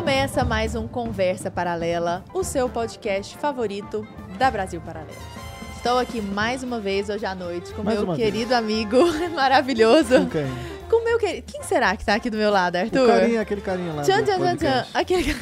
Começa mais um Conversa Paralela, o seu podcast favorito da Brasil Paralela. Estou aqui mais uma vez hoje à noite com Mais meu querido amigo maravilhoso. Com quem? Com meu querido. Quem será que está aqui do meu lado, Arthur? O carinha, aquele carinha lá. Tchan, tchan, tchan, tchan. Aquele...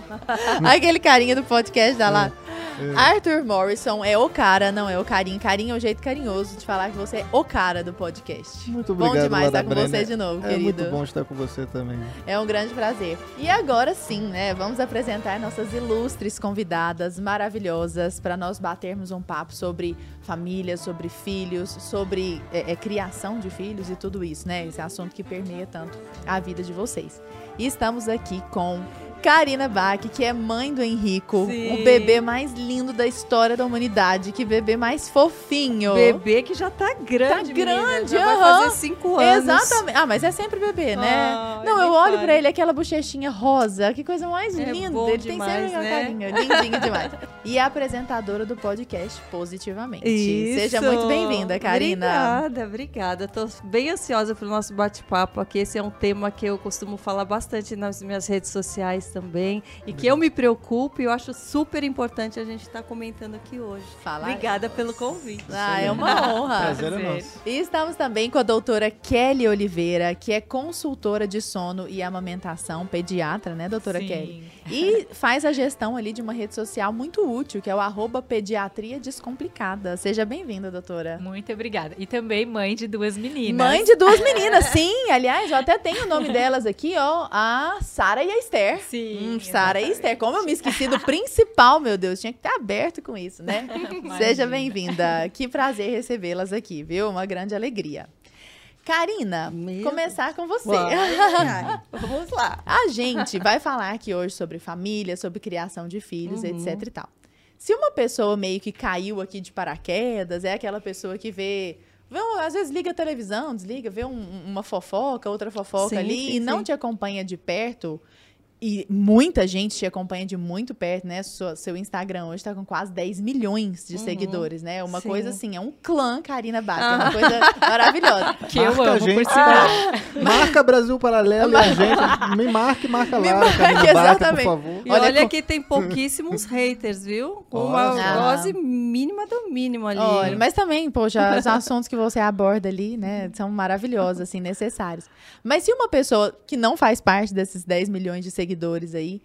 Aquele carinha do podcast da lá. É. Arthur Morrison é o cara, não é o carinho. Carinho é um jeito carinhoso de falar que você é o cara do podcast. Muito Bom obrigado, demais Lada estar com Brenner. você de novo, É querido. muito bom estar com você também. É um grande prazer. E agora sim, né? Vamos apresentar nossas ilustres convidadas maravilhosas para nós batermos um papo sobre família, sobre filhos, sobre é, é, criação de filhos e tudo isso, né? Esse assunto que permeia tanto a vida de vocês. E estamos aqui com Karina Bach, que é mãe do Henrico, Sim. o bebê mais lindo da história da humanidade. Que bebê mais fofinho. Bebê que já tá grande. Tá grande, menina, já aham. vai fazer cinco anos. Exatamente. Ah, mas é sempre bebê, né? Ai, Não, eu olho pra ele, aquela bochechinha rosa. Que coisa mais É linda. ele demais, tem sempre uma né? carinha. Lindinho demais. E a apresentadora do podcast Positivamente. Isso. Seja muito bem-vinda, Karina. Obrigada, obrigada. Tô bem ansiosa pro nosso bate-papo aqui. Esse é um tema que eu costumo falar bastante nas minhas redes sociais também. E que eu me preocupo e eu acho super importante a gente estar comentando aqui hoje. Fala. Obrigada pelo convite. Ah, é uma honra. Prazer é nosso. E estamos também com a doutora Kelly Oliveira, que é consultora de sono e amamentação, pediatra, né, doutora Kelly? E faz a gestão ali de uma rede social muito útil, que é o arroba pediatria descomplicada. Seja bem-vinda, doutora. Muito obrigada. E também mãe de duas meninas. Mãe de duas meninas, sim. Aliás, eu até tenho o nome delas aqui, ó. A Sara e a Esther. Sim. Hum, Sara e Esther. Como eu me esqueci do principal, meu Deus. Tinha que estar aberto com isso, né? Seja bem-vinda. Que prazer recebê-las aqui, viu? Uma grande alegria. Karina, Meu começar com você. Vamos lá. A gente vai falar aqui hoje sobre família, sobre criação de filhos, Uhum. etc e tal. Se uma pessoa meio que caiu aqui de paraquedas, é aquela pessoa que vê, vê às vezes liga a televisão, desliga, vê um- uma fofoca, outra fofoca Sim, ali sim, e não sim. te acompanha de perto. E muita gente te acompanha de muito perto, né? Sua- seu Instagram hoje tá com quase 10 milhões de seguidores, né? Uma Uhum. Sim. coisa assim, é um clã Karina Bach, é uma coisa maravilhosa. Que eu Marca a amo, gente, por sinal. Marca Brasil Paralelo e a gente. Me marque e marca Me lá, marque, Karina Baca, por exatamente. favor. E Olha olha, co- que tem pouquíssimos haters, viu? Uma só. dose mínima do mínimo ali. Olha, mas também, poxa, os assuntos que você aborda ali, né, são maravilhosos, assim, necessários. Mas se uma pessoa que não faz parte desses 10 milhões de seguidores aí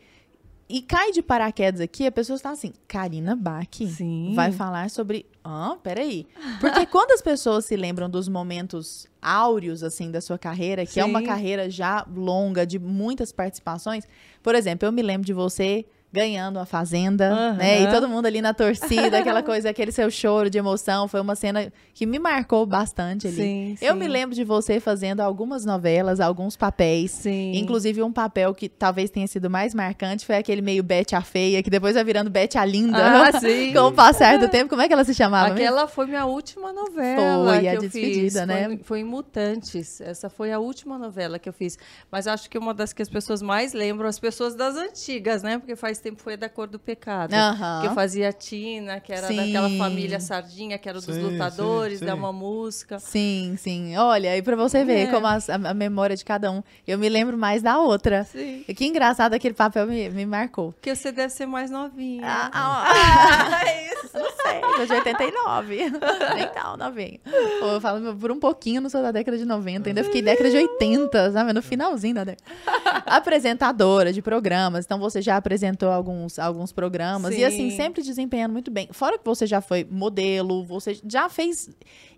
e cai de paraquedas aqui, a pessoa está assim, Karina Bach Sim. vai falar sobre... Ah, peraí. Porque quando as pessoas se lembram dos momentos áureos, assim, da sua carreira, que é uma Sim. carreira já longa, de muitas participações, por exemplo, eu me lembro de você ganhando a Fazenda, Aham. né? E todo mundo ali na torcida, aquela coisa, aquele seu choro de emoção. Foi uma cena que me marcou bastante ali. Sim, Eu sim. me lembro de você fazendo algumas novelas, alguns papéis. Sim. Inclusive, um papel que talvez tenha sido mais marcante foi aquele meio Bete a Feia, que depois vai virando Bete a Linda. Ah, sim. Com o passar do tempo. Como é que ela se chamava? mesmo? Aquela foi minha última novela Foi, que a eu despedida, fiz. né? Foi, foi em Mutantes. Essa foi a última novela que eu fiz. Mas acho que uma das que as pessoas mais lembram, as pessoas das antigas, né? Porque faz tempo foi a da Cor do Pecado. Que eu fazia a Tina, que era Sim. daquela família Sardinha, que era dos Sim, lutadores, sim, da uma música. Sim, sim. Olha, e pra você ver É. como a, a memória de cada um. Eu me lembro mais da outra. Sim. E que engraçado, aquele papel me, me marcou. Porque você deve ser mais novinha. Ah, ah, ah, isso, não sei. Sou de 89. Nem tal, novinho. Pô, eu falo, por um pouquinho, não sou da década de 90. Ainda fiquei década de 80, sabe? No finalzinho da década. Apresentadora de programas. Então, você já apresentou alguns, alguns programas. E, assim, Sim. sempre desempenhando muito bem. Fora que você já foi modelo, você já fez...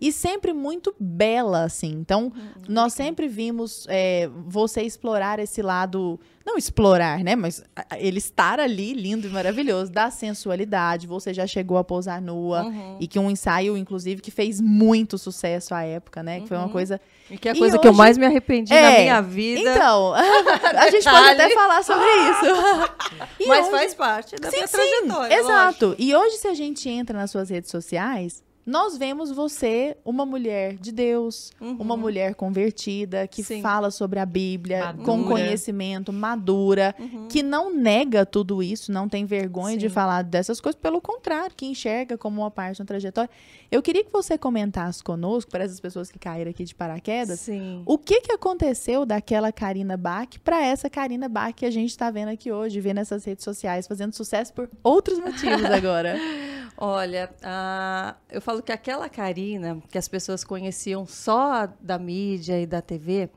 E sempre muito bela, assim. Então, nós sempre vimos é, você explorar esse lado... Não explorar, né? Mas ele estar ali, lindo e maravilhoso, da sensualidade. Você já chegou a posar nua. Uhum. E que um ensaio, inclusive, que fez muito sucesso à época, né? Que foi uma Uhum. coisa. E que é a coisa que eu hoje- mais me arrependi na É, minha vida. Então, a gente pode até falar sobre isso. E mas hoje- faz parte da Sim, minha sim, trajetória. Exato. E hoje, se a gente entra nas suas redes sociais, nós vemos você uma mulher de Deus, Uhum. uma mulher convertida, que Sim. fala sobre a Bíblia, com Madura. conhecimento, madura, Uhum. que não nega tudo isso, não tem vergonha de Sim. falar dessas coisas, pelo contrário, que enxerga como uma parte da trajetória. Eu queria que você comentasse conosco, para essas pessoas que caíram aqui de paraquedas, Sim. o que, que aconteceu daquela Karina Bach para essa Karina Bach que a gente está vendo aqui hoje, vendo nessas redes sociais, fazendo sucesso por outros motivos agora? Olha, eu falo que aquela Karina que as pessoas conheciam só da mídia e da TV,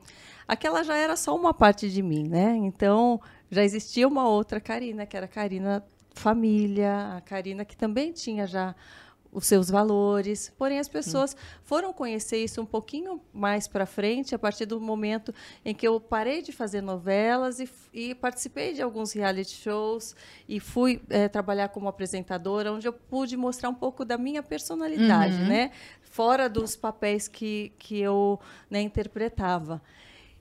aquela já era só uma parte de mim, né? Então já existia uma outra Karina, que era a Karina família, a Karina que também tinha já os seus valores. Porém, as pessoas foram conhecer isso um pouquinho mais para frente, a partir do momento em que eu parei de fazer novelas e, e participei de alguns reality shows e fui eh, trabalhar como apresentadora, onde eu pude mostrar um pouco da minha personalidade, Uhum. né? Fora dos papéis que, que eu né, interpretava.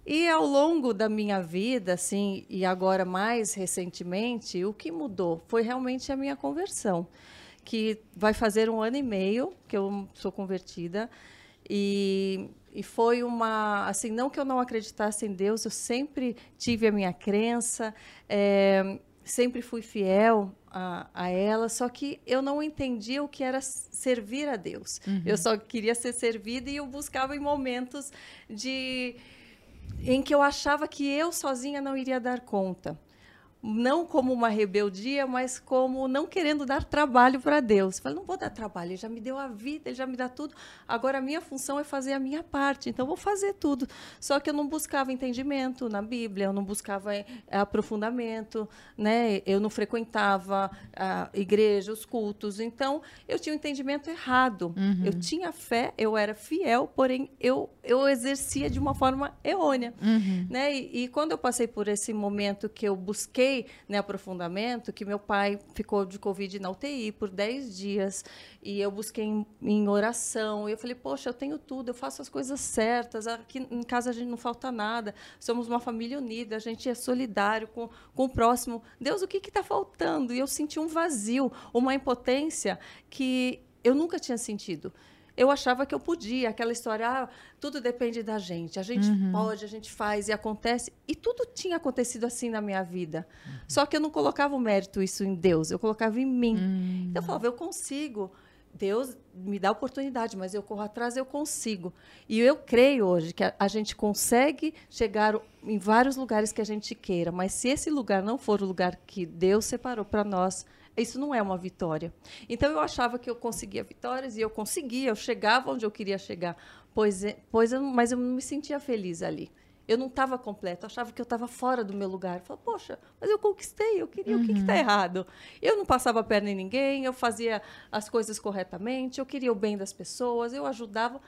E ao longo da minha vida, assim, e agora mais recentemente, o que mudou foi realmente a minha conversão, que vai fazer um ano e meio que eu sou convertida e, e foi uma, assim, não que eu não acreditasse em Deus, eu sempre tive a minha crença, eh, sempre fui fiel a, a ela, só que eu não entendia o que era servir a Deus. Eu só queria ser servida e eu buscava em momentos de em que eu achava que eu sozinha não iria dar conta. Não como uma rebeldia, mas como não querendo dar trabalho para Deus. Falei, não vou dar trabalho, ele já me deu a vida, ele já me dá tudo. Agora a minha função é fazer a minha parte, então vou fazer tudo. Só que eu não buscava entendimento na Bíblia, eu não buscava eh, aprofundamento, né? eu não frequentava a igreja, os cultos. Então eu tinha um entendimento errado. Eu tinha fé, eu era fiel, porém eu, eu exercia de uma forma errônea. Né? E, e quando eu passei por esse momento que eu busquei né, aprofundamento, que meu pai ficou de Covid na UTI por 10 dias, e eu busquei em, em oração, e eu falei, poxa, eu tenho tudo, eu faço as coisas certas, aqui em casa a gente não falta nada, somos uma família unida, a gente é solidário com, com o próximo. Deus, o que está faltando? E eu senti um vazio, uma impotência que eu nunca tinha sentido eu achava que eu podia, aquela história, ah, tudo depende da gente, a gente pode, a gente faz e acontece. E tudo tinha acontecido assim na minha vida. Só que eu não colocava o mérito isso em Deus, eu colocava em mim. Então eu falava, eu consigo. Deus me dá oportunidade, mas eu corro atrás, eu consigo. E eu creio hoje que a, a gente consegue chegar em vários lugares que a gente queira, mas se esse lugar não for o lugar que Deus separou para nós, isso não é uma vitória. Então eu achava que eu conseguia vitórias e eu conseguia, eu chegava onde eu queria chegar, pois, é- pois eu, mas eu não me sentia feliz ali. Eu não estava completa, achava que eu estava fora do meu lugar. Eu falava, poxa, mas eu conquistei, eu queria, o que está errado? Eu não passava a perna em ninguém, eu fazia as coisas corretamente, eu queria o bem das pessoas, eu ajudava.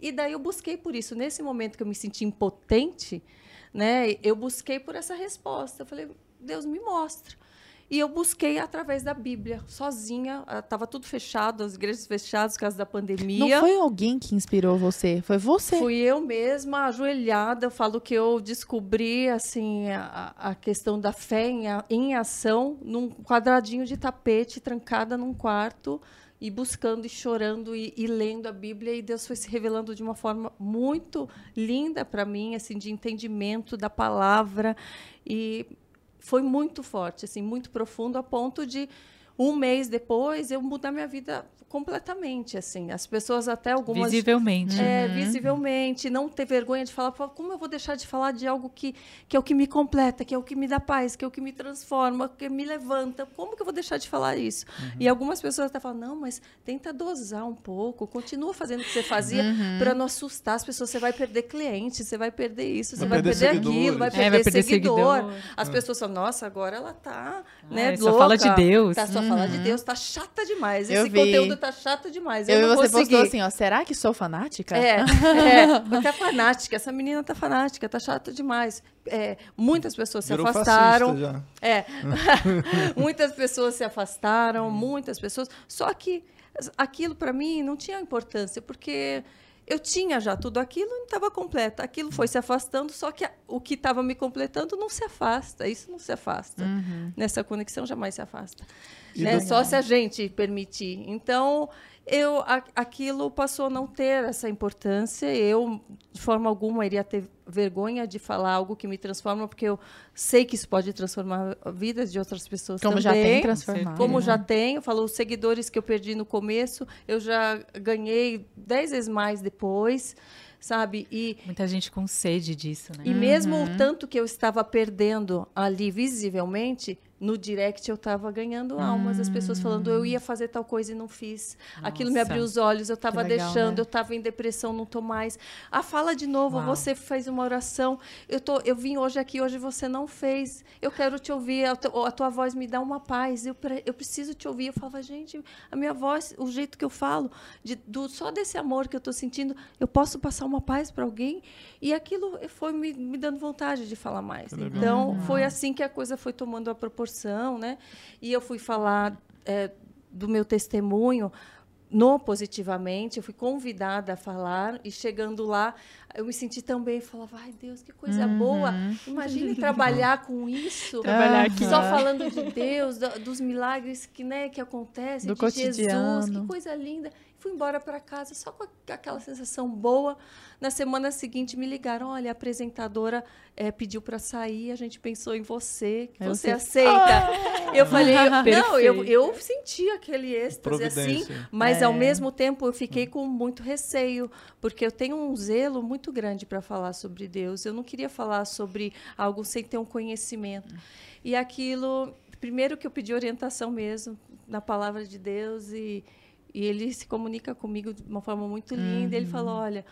E daí eu busquei por isso. Nesse momento que eu me senti impotente, né, eu busquei por essa resposta. Eu falei, Deus me mostra. E eu busquei através da Bíblia, sozinha. Estava tudo fechado, as igrejas fechadas por causa da pandemia. Não foi alguém que inspirou você, foi você. Fui eu mesma, ajoelhada. Eu falo que eu descobri assim a, a questão da fé em, a- em ação num quadradinho de tapete, trancada num quarto e buscando e chorando e, e lendo a Bíblia. E Deus foi se revelando de uma forma muito linda para mim, assim, de entendimento da palavra. E foi muito forte, assim, muito profundo, a ponto de um mês depois eu mudar minha vida completamente, assim. As pessoas até algumas Visivelmente. é, visivelmente, não ter vergonha de falar, "Pô, como eu vou deixar de falar de algo que, que é o que me completa, que é o que me dá paz, que é o que me transforma, que me levanta, como que eu vou deixar de falar isso? E algumas pessoas até falam, não, mas tenta dosar um pouco, continua fazendo o que você fazia para não assustar as pessoas, você vai perder cliente, você vai perder isso, você Vai vai, perder perder, aquilo, vai seguidores. perder, É, vai perder seguidor. seguidor. As pessoas falam, nossa, agora ela tá, né, é, só fala de louca, Deus. Tá só fala de Deus, tá chata demais. Eu Esse vi. conteúdo tá chato demais. Eu, Eu, não e você consegui. postou assim, ó, será que sou fanática? É, é, tá fanática. Essa menina tá fanática, tá chata demais. É, muitas pessoas se Virou afastaram. fascista já. É, muitas pessoas se afastaram, muitas pessoas. Só que aquilo para mim não tinha importância, porque eu tinha já tudo aquilo e não estava completa. Aquilo foi se afastando, só que a- o que estava me completando não se afasta. Isso não se afasta. Nessa conexão jamais se afasta. Né? Só se a gente permitir. Então, eu a- aquilo passou a não ter essa importância. Eu, de forma alguma, iria ter vergonha de falar algo que me transforma, porque eu sei que isso pode transformar a vida de outras pessoas Como também. já tem transformado. Como né? já tenho, falou os seguidores que eu perdi no começo, eu já ganhei dez vezes mais depois, sabe? E, Muita gente com sede disso, né? e mesmo o tanto que eu estava perdendo ali visivelmente, no direct eu estava ganhando almas, as pessoas falando eu ia fazer tal coisa e não fiz. Aquilo me Nossa. abriu os olhos, eu estava legal, deixando, né? eu estava em depressão, não tô mais. Ah, fala de novo, Uau. você fez uma oração. Eu tô, eu vim hoje aqui, hoje você não fez. Eu quero te ouvir, a, tu- a tua voz me dá uma paz. Eu, pre- eu preciso te ouvir. Eu falava, gente, a minha voz, o jeito que eu falo, de, do, só desse amor que eu estou sentindo, eu posso passar uma paz para alguém. E aquilo foi me, me dando vontade de falar mais. Então, foi assim que a coisa foi tomando a proporção, né? E eu fui falar é, do meu testemunho no Positivamente, eu fui convidada a falar e chegando lá, eu me senti tão bem, eu falava, ai Deus, que coisa boa. Imagine trabalhar com isso. Trabalhar aqui. Só falando de Deus, da- dos milagres que, né, que acontecem, Do de Jesus, cotidiano. que coisa linda. Fui embora para casa só com aquela sensação boa. Na semana seguinte me ligaram, olha, a apresentadora eh, pediu para sair, a gente pensou em você, que você você- aceita. Eu falei, eu- não, eu, eu senti aquele êxtase assim, mas É. ao mesmo tempo eu fiquei com muito receio, porque eu tenho um zelo muito grande para falar sobre Deus. Eu não queria falar sobre algo sem ter um conhecimento. E aquilo, primeiro que eu pedi orientação mesmo na palavra de Deus e, e ele se comunica comigo de uma forma muito linda. Ele falou, olha,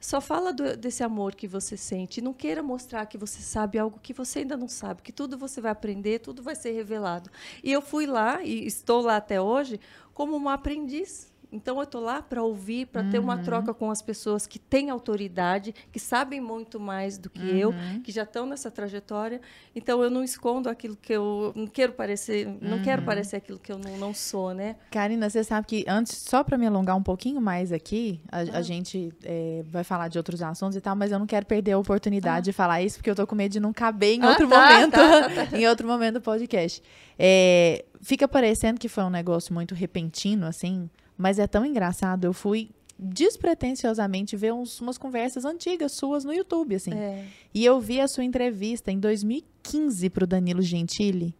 só fala do- desse amor que você sente. Não queira mostrar que você sabe algo que você ainda não sabe, que tudo você vai aprender, tudo vai ser revelado. E eu fui lá, e estou lá até hoje, como uma aprendiz. Então, eu estou lá para ouvir, para ter uma troca com as pessoas que têm autoridade, que sabem muito mais do que eu, que já estão nessa trajetória. Então, eu não escondo aquilo que eu não quero parecer, não quero parecer aquilo que eu não, não sou, né? Karina, você sabe que antes, só para me alongar um pouquinho mais aqui, a, Ah. a gente é, vai falar de outros assuntos e tal, mas eu não quero perder a oportunidade de falar isso, porque eu tô com medo de não caber em Ah, outro tá, momento, tá, em outro momento do podcast. É, fica parecendo que foi um negócio muito repentino, assim, mas é tão engraçado. Eu fui despretensiosamente ver uns- umas conversas antigas suas no YouTube, assim. É. E eu vi a sua entrevista em 2015 pro Danilo Gentili.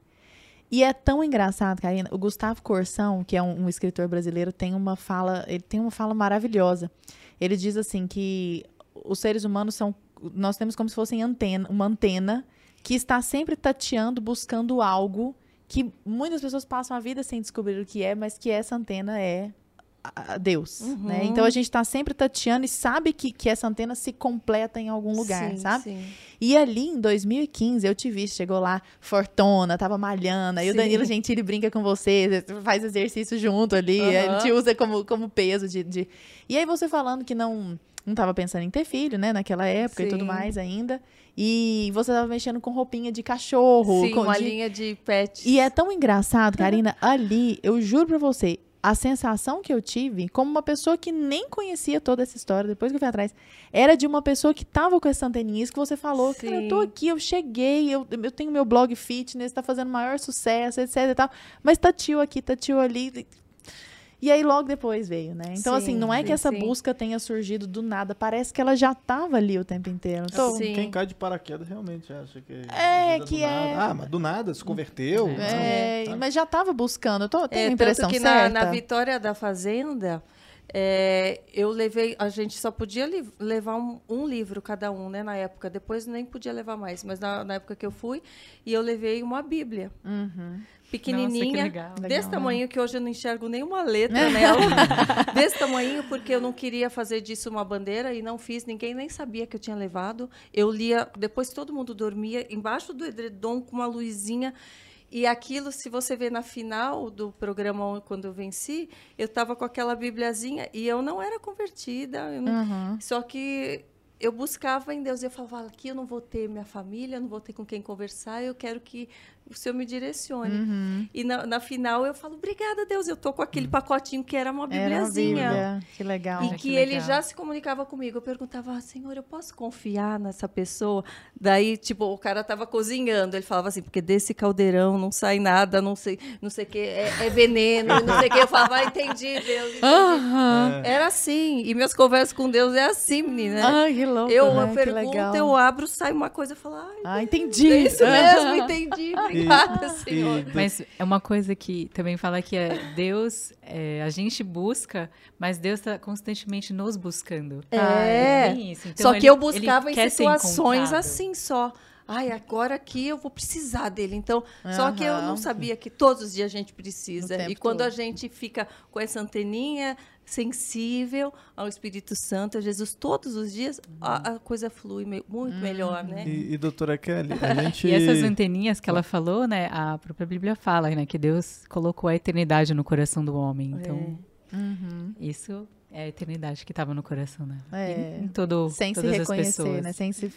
E é tão engraçado, Karina. O Gustavo Corsão, que é um, um escritor brasileiro, tem uma fala, ele tem uma fala maravilhosa. Ele diz assim que os seres humanos são, nós temos como se fossem antena, uma antena que está sempre tateando, buscando algo que muitas pessoas passam a vida sem descobrir o que é, mas que essa antena é a- a Deus, né? Então a gente está sempre tateando e sabe que, que essa antena se completa em algum lugar, Sim, sabe? sim. E ali em 2015 eu te vi, chegou lá fortona, tava malhando, aí o Sim. Danilo Gentili brinca com você, faz exercício junto ali, ele te usa como, como peso de, de- E aí você falando que não não tava pensando em ter filho, né, naquela época e tudo mais ainda. E você tava mexendo com roupinha de cachorro, Sim, com uma de- linha de pets. e é tão engraçado, Karina, ali, eu juro pra você, a sensação que eu tive, como uma pessoa que nem conhecia toda essa história, depois que eu fui atrás, era de uma pessoa que tava com essa anteninha, isso que você falou, cara, eu tô Sim. aqui, eu cheguei, eu, eu tenho meu blog fitness, tá fazendo maior sucesso, etc e tal, mas tá tio aqui, tá tio ali, e aí logo depois veio, né? Então, assim, Sim, não é que essa sim. busca tenha surgido do nada, parece que ela já tava ali o tempo inteiro. Tô- Sim. Quem cai de paraquedas realmente acha que É, do que nada. é- Ah, mas do nada se converteu. É, sabe? mas já tava buscando, eu tô, tenho É, a impressão tanto que na, certa. na vitória da Fazenda, é, eu levei, a gente só podia li- levar um, um livro cada um, né, na época. Depois nem podia levar mais, mas na, na época que eu fui, e eu levei uma Bíblia, Uhum. Pequenininha, Nossa, desse né? tamanho que hoje eu não enxergo nenhuma letra nela, desse tamanho porque eu não queria fazer disso uma bandeira e não fiz. Ninguém nem sabia que eu tinha levado. Eu lia depois todo mundo dormia embaixo do edredom com uma luzinha. E aquilo, se você vê na final do programa quando eu venci, eu estava com aquela bibliazinha e eu não era convertida. não- Uhum. Só que eu buscava em Deus. Eu falava, aqui eu não vou ter minha família, não vou ter com quem conversar. Eu quero que o Senhor me direcione. Uhum. E na, na final eu falo, obrigada, Deus, eu tô com aquele pacotinho que era uma Era uma bibliazinha. Que legal. E Olha que, que ele legal. já se comunicava comigo. Eu perguntava, ah, Senhor, eu posso confiar nessa pessoa? Daí, tipo, o cara tava cozinhando. Ele falava assim, porque desse caldeirão não sai nada, não sei não sei o que, é, é veneno, não sei o que. Eu falava, ah, entendi, Deus. entendi." Aham. Era assim. E minhas conversas com Deus é assim, menina. Ai, que louco, eu né? Pergunto, eu abro, sai uma coisa e falo, ai, Ah, entendi. é isso mesmo, entendi. Obrigada, Senhor. Mas é uma coisa que também fala que é Deus, é, a gente busca, mas Deus está constantemente nos buscando. É. bem isso. Então, só que ele- eu buscava em situações assim só. Ai, agora aqui eu vou precisar dele. Então, só que eu não sabia que todos os dias a gente precisa. E quando todo. a gente fica com essa anteninha sensível ao Espírito Santo, a Jesus, todos os dias, a, a coisa flui me- muito melhor, né? E, e, doutora Kelly, a gente. E essas anteninhas que ela falou, né? A própria Bíblia fala, né? Que Deus colocou a eternidade no coração do homem. Então, Uhum. isso é a eternidade que estava no coração, né? É. Em, todo, Sem se reconhecer, né? Sem se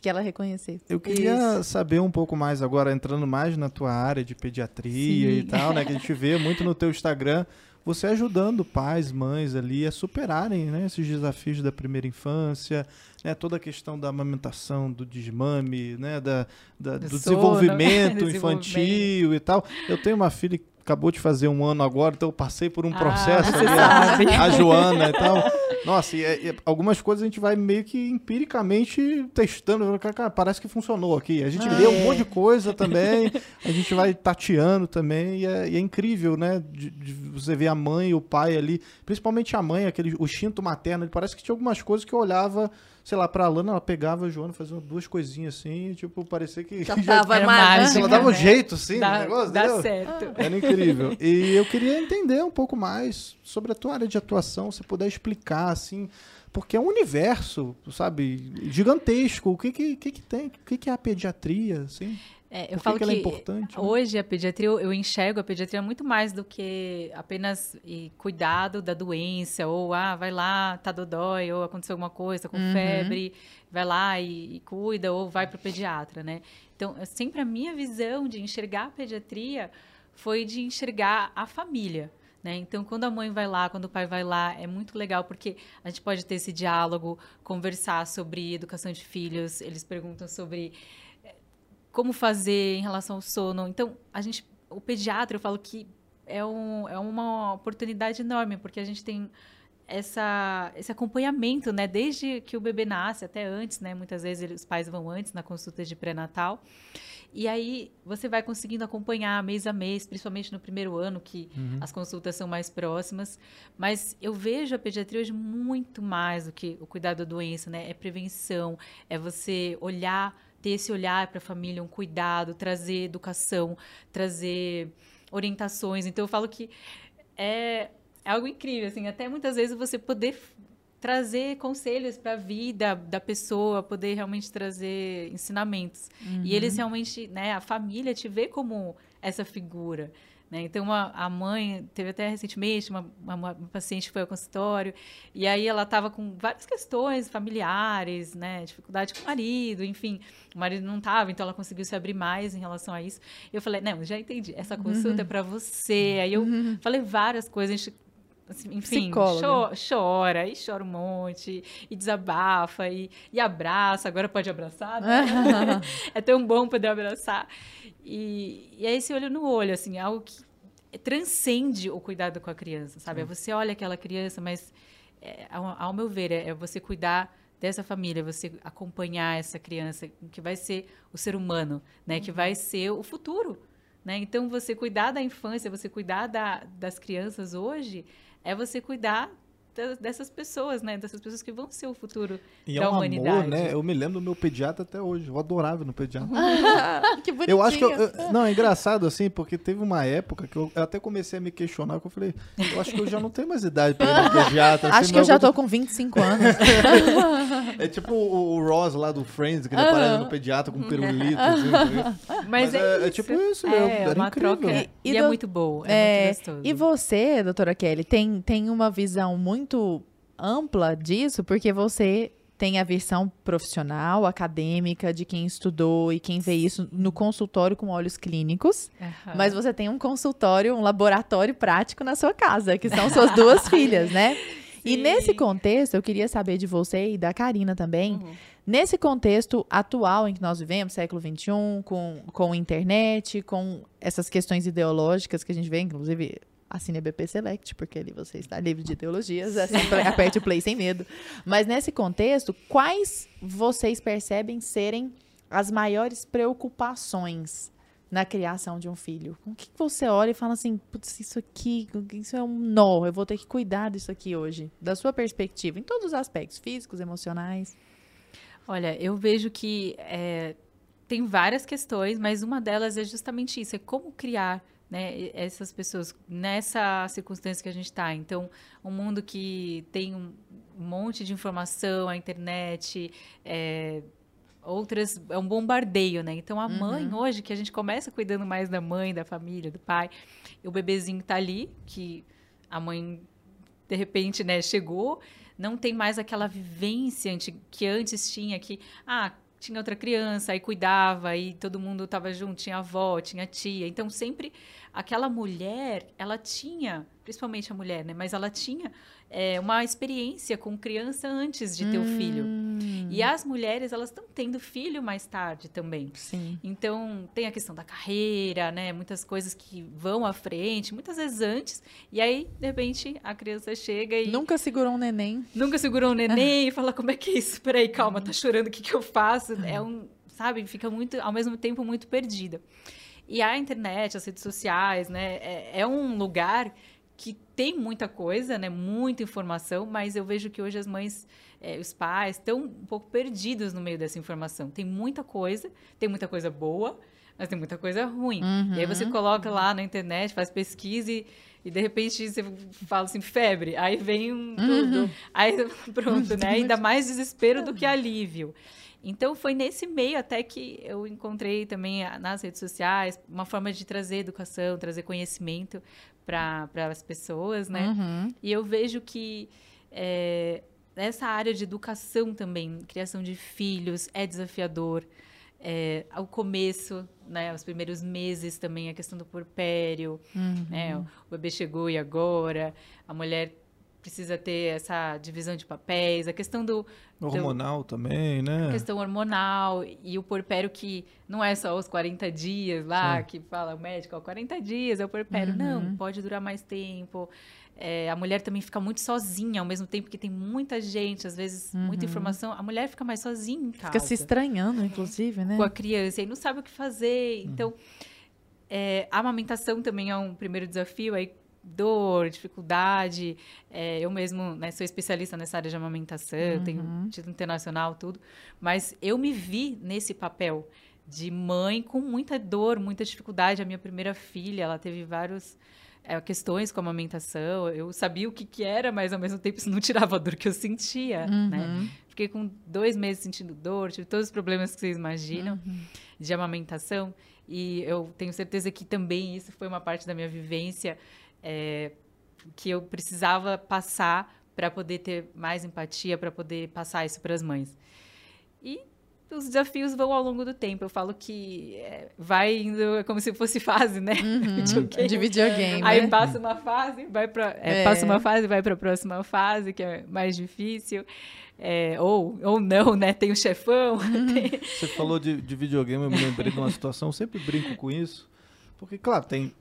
que ela reconhecer. Eu queria saber um pouco mais agora, entrando mais na tua área de pediatria Sim. e tal, né? Que a gente vê muito no teu Instagram, você ajudando pais, mães ali a superarem né, esses desafios da primeira infância, né? Toda a questão da amamentação, do desmame, né? Da, da- do, Do sono, desenvolvimento desenvolvimento. infantil e tal. Eu tenho uma filha que acabou de fazer um ano agora, então eu passei por um Ah, processo você ali, a, a Joana e tal. Nossa, e, é- e algumas coisas a gente vai meio que empiricamente testando. Cara, parece que funcionou aqui. A gente Ah, lê um é. monte de coisa também, a gente vai tateando também, e é, e é incrível, né? De, de você ver a mãe e o pai ali, principalmente a mãe, aquele, o instinto materno. Parece que tinha algumas coisas que eu olhava, sei lá, pra Lana, ela pegava a Joana, fazia duas coisinhas assim, e, tipo, parecia que Já tava Era mais. mágica, ela dava um jeito, assim, no Dá, negócio, dá entendeu? certo. Era incrível. E eu queria entender um pouco mais sobre a tua área de atuação, se puder explicar, assim, porque é um universo, sabe, gigantesco. O que que, que, que tem? O que, que é a pediatria, assim? É, eu Por falo que ela é importante, né? hoje a pediatria, eu enxergo a pediatria muito mais do que apenas e, cuidado da doença, ou ah, vai lá, tá dodói, ou aconteceu alguma coisa com Uhum. febre, vai lá e, e cuida, ou vai para o pediatra, né? Então, sempre a minha visão de enxergar a pediatria foi de enxergar a família. Né? Então, quando a mãe vai lá, quando o pai vai lá, é muito legal porque a gente pode ter esse diálogo, conversar sobre educação de filhos, eles perguntam sobre como fazer em relação ao sono. Então, a gente, o pediatra, eu falo que é, um, é uma oportunidade enorme, porque a gente tem essa, esse acompanhamento, né? Desde que o bebê nasce até antes, né? Muitas vezes os pais vão antes na consulta de pré-natal. E aí você vai conseguindo acompanhar mês a mês, principalmente no primeiro ano, que as consultas são mais próximas. Mas eu vejo a pediatria hoje muito mais do que o cuidado da doença, né? É prevenção, é você olhar, ter esse olhar para a família, um cuidado, trazer educação, trazer orientações. Então eu falo que é, é algo incrível, assim, até muitas vezes você poder trazer conselhos para a vida da pessoa, poder realmente trazer ensinamentos. E eles realmente, né, a família te vê como essa figura. Né? Então, a, a mãe, teve até recentemente uma, uma, uma paciente que foi ao consultório, e aí ela estava com várias questões familiares, né? Dificuldade com o marido, enfim. O marido não estava, então ela conseguiu se abrir mais em relação a isso. Eu falei, não, já entendi, essa consulta é para você. Aí eu falei várias coisas, a gente, assim, enfim, Psicóloga. cho- chora, e chora um monte, e desabafa, e, e abraça, agora pode abraçar, né? é tão bom poder abraçar. E, e é esse olho no olho, assim, algo que transcende o cuidado com a criança, sabe? É você olha aquela criança, mas é, ao, ao meu ver, é, é você cuidar dessa família, você acompanhar essa criança, que vai ser o ser humano, né? Que vai ser o futuro, né? Então, você cuidar da infância, você cuidar da, das crianças hoje, é você cuidar da- dessas pessoas, né? Dessas pessoas que vão ser o futuro E da é um humanidade. amor, né? Eu me lembro do meu pediatra até hoje. Eu adorava ir no pediatra. que bonitinho. Eu acho que. Eu, eu- não, é engraçado assim, porque teve uma época que eu, eu até comecei a me questionar, que eu falei, eu acho que eu já não tenho mais idade pra ir no pediatra. assim, Acho que eu já tô com 25 anos. É tipo o, o Ross lá do Friends, que ele aparece no pediatra com um pirulito. assim? Mas, Mas é, é- é tipo isso, né? É, uma incrível. troca. E, E é do- muito boa, é, É, muito gostoso. E você, doutora Kelly, tem, tem uma visão muito ampla disso, porque você tem a versão profissional, acadêmica, de quem estudou e quem vê isso no consultório com olhos clínicos. Aham. Mas você tem um consultório, um laboratório prático na sua casa, que são suas duas filhas, né? E Sim. nesse contexto, eu queria saber de você e da Karina também, nesse contexto atual em que nós vivemos, século XXI, com, com internet, com essas questões ideológicas que a gente vê, inclusive assine a BP Select, porque ali você está livre de ideologias, assim, aperte o play sem medo. Mas nesse contexto, quais vocês percebem serem as maiores preocupações na criação de um filho? O que você olha e fala assim, putz, isso aqui, isso é um nó, eu vou ter que cuidar disso aqui hoje, da sua perspectiva, em todos os aspectos, físicos, emocionais. Olha, eu vejo que é, tem várias questões, mas uma delas é justamente isso: é como criar né, essas pessoas nessa circunstância que a gente está. Então, um mundo que tem um monte de informação, a internet, é, outras, é um bombardeio, né? Então, a mãe hoje, que a gente começa cuidando mais da mãe, da família, do pai, e o bebezinho tá ali, que a mãe de repente, né, chegou, não tem mais aquela vivência que antes tinha, que, ah, tinha outra criança, aí cuidava, aí todo mundo estava junto, tinha avó, tinha tia. Então, sempre aquela mulher, ela tinha, principalmente a mulher, né, mas ela tinha é, uma experiência com criança antes de ter o filho. E as mulheres, elas estão tendo filho mais tarde também. Sim. Então, tem a questão da carreira, né? Muitas coisas que vão à frente, muitas vezes antes. E aí, de repente, a criança chega e Nunca segurou um neném. nunca segurou um neném e fala: como é que é isso? Peraí, calma, tá chorando, o que, que eu faço? É um, sabe, fica muito, ao mesmo tempo, muito perdida. E a internet, as redes sociais, né? É, é um lugar que tem muita coisa, né? Muita informação, mas eu vejo que hoje as mães, eh, os pais, estão um pouco perdidos no meio dessa informação. Tem muita coisa, tem muita coisa boa, mas tem muita coisa ruim. E aí você coloca lá na internet, faz pesquisa e, e de repente você fala assim, febre. Aí vem um tudo. Aí pronto, né? Ainda mais desespero do que alívio. Então foi nesse meio até que eu encontrei também ah, nas redes sociais uma forma de trazer educação, trazer conhecimento para as pessoas, né? Uhum. E eu vejo que é, essa área de educação também, criação de filhos, é desafiador. É, ao começo, né, os primeiros meses também, a questão do porpério, né, o bebê chegou e agora, a mulher precisa ter essa divisão de papéis, a questão do, do Hormonal também, né? questão hormonal e o porpério que não é só os 40 dias lá, Sim. que fala o médico, ó, 40 dias é o porpério. Não, pode durar mais tempo. É, a mulher também fica muito sozinha, ao mesmo tempo que tem muita gente, às vezes muita informação. A mulher fica mais sozinha em casa Fica se estranhando, inclusive, né? com a criança e não sabe o que fazer. Então, é, a amamentação também é um primeiro desafio. Aí, dor, dificuldade. É, eu mesmo né, sou especialista nessa área de amamentação, tenho título internacional, tudo. Mas eu me vi nesse papel de mãe com muita dor, muita dificuldade. A minha primeira filha, ela teve vários é, questões com a amamentação. Eu sabia o que, que era, mas ao mesmo tempo isso não tirava a dor que eu sentia, né? Fiquei com dois meses sentindo dor, tive todos os problemas que vocês imaginam de amamentação. E eu tenho certeza que também isso foi uma parte da minha vivência é, que eu precisava passar para poder ter mais empatia, para poder passar isso para as mães. E os desafios vão ao longo do tempo. Eu falo que é, vai indo é como se fosse fase, né? Videogame. De videogame. Aí né? passa uma fase, vai para É. passa uma fase, vai para a próxima fase, que é mais difícil. É, ou, ou não, né? Tem o chefão. tem- Você falou de, de videogame, eu me lembrei de uma situação, eu sempre brinco com isso. Porque, claro, tem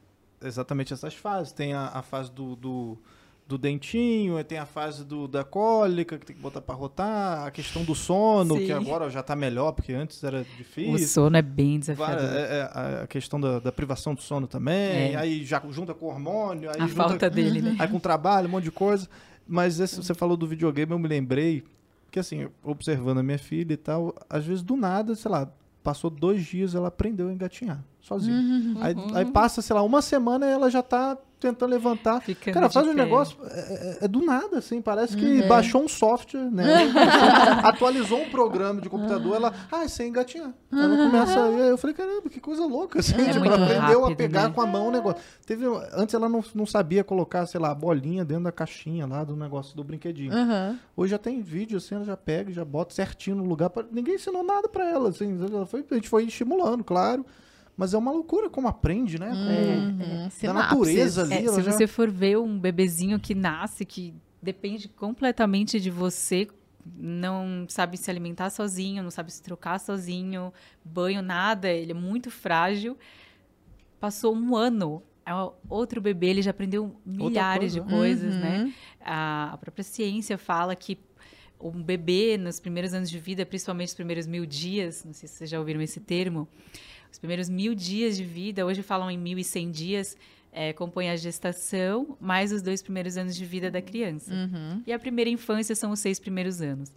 exatamente essas fases. Tem a, a fase do, do, do dentinho, tem a fase do, da cólica, que tem que botar pra rotar, a questão do sono, Sim. que agora já tá melhor, porque antes era o difícil. sono é bem desafiador. é, é, a questão da, da privação do sono também, É. aí já junta com o hormônio, aí A junta falta dele, né? Aí com trabalho, um monte de coisa. Mas esse, você falou do videogame, eu me lembrei que, assim, observando a minha filha e tal, às vezes do nada, sei lá, passou dois dias, ela aprendeu a engatinhar, sozinha. Aí, aí passa, sei lá, uma semana e ela já tá tentando levantar. Ficando Cara, faz um pé. negócio. É, é- é do nada, assim. Parece que baixou um software, né? Atualizou um programa de computador. Ela, ah, é sem engatinhar. Ela começa. e aí Eu falei, caramba, que coisa louca. Assim, É tipo, ela aprendeu a rápido, pegar né? com a mão o negócio. Teve, antes ela não, não sabia colocar, sei lá, a bolinha dentro da caixinha lá do negócio do brinquedinho. Aham. Hoje já tem vídeo, assim, ela já pega e já bota certinho no lugar. pra- Ninguém ensinou nada pra ela, assim. Ela foi, a gente foi estimulando, claro. Mas é uma loucura como aprende, né? Uhum. Da Sinapses. natureza ali. É, se já- você for ver um bebezinho que nasce, que depende completamente de você, não sabe se alimentar sozinho, não sabe se trocar sozinho, banho, nada, ele é muito frágil. Passou um ano, é outro bebê, ele já aprendeu milhares coisa, de coisas, né? Uhum. A, a própria ciência fala que um bebê, nos primeiros anos de vida, principalmente os primeiros mil dias, não sei se vocês já ouviram esse termo, os primeiros mil dias de vida, hoje falam em mil e cem dias, é, compõe a gestação mais os dois primeiros anos de vida da criança. Uhum. E a primeira infância são os seis primeiros anos.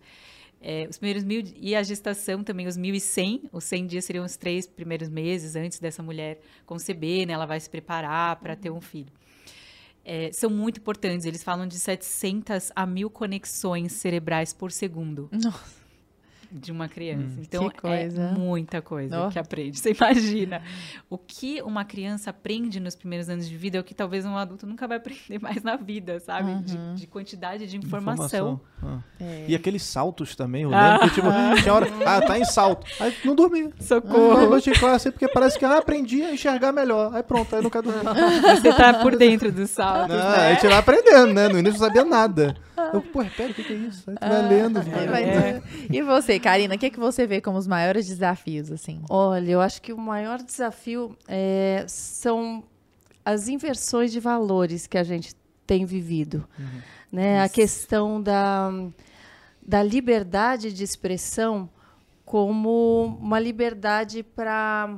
É, os primeiros mil e a gestação também os mil e cem. Os cem dias seriam os três primeiros meses antes dessa mulher conceber, né? Ela vai se preparar para ter um filho. É, são muito importantes. Eles falam de 700 a mil conexões cerebrais por segundo Nossa. De uma criança. Então Que coisa. é muita coisa Oh. que aprende. Você imagina? O que uma criança aprende nos primeiros anos de vida é o que talvez um adulto nunca vai aprender mais na vida, sabe? De, de quantidade de informação. Ah. É. E aqueles saltos também, eu Ah. lembro que, tipo, tinha hora, ah, tá em salto. Aí não dormia. Socorro! Eu achei classe porque parece que ah, aprendi a enxergar melhor. Aí pronto, aí nunca dormi. Você tá por dentro dos saltos, Não, né? a gente vai aprendendo, né? No início não sabia nada. Eu, pô, repete, o que, que é isso? Aí tu vai lendo. Aí vai- vai É. E você, Karina, o que, que você vê como os maiores desafios, assim? Olha, eu acho que o maior desafio é, são as inversões de valores que a gente tem vivido. Né? A questão da, da liberdade de expressão como uma liberdade para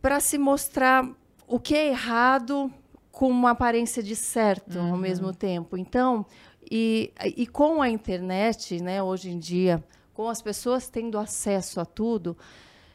para se mostrar o que é errado com uma aparência de certo ao mesmo tempo. Então, e, e com a internet, né, hoje em dia, com as pessoas tendo acesso a tudo,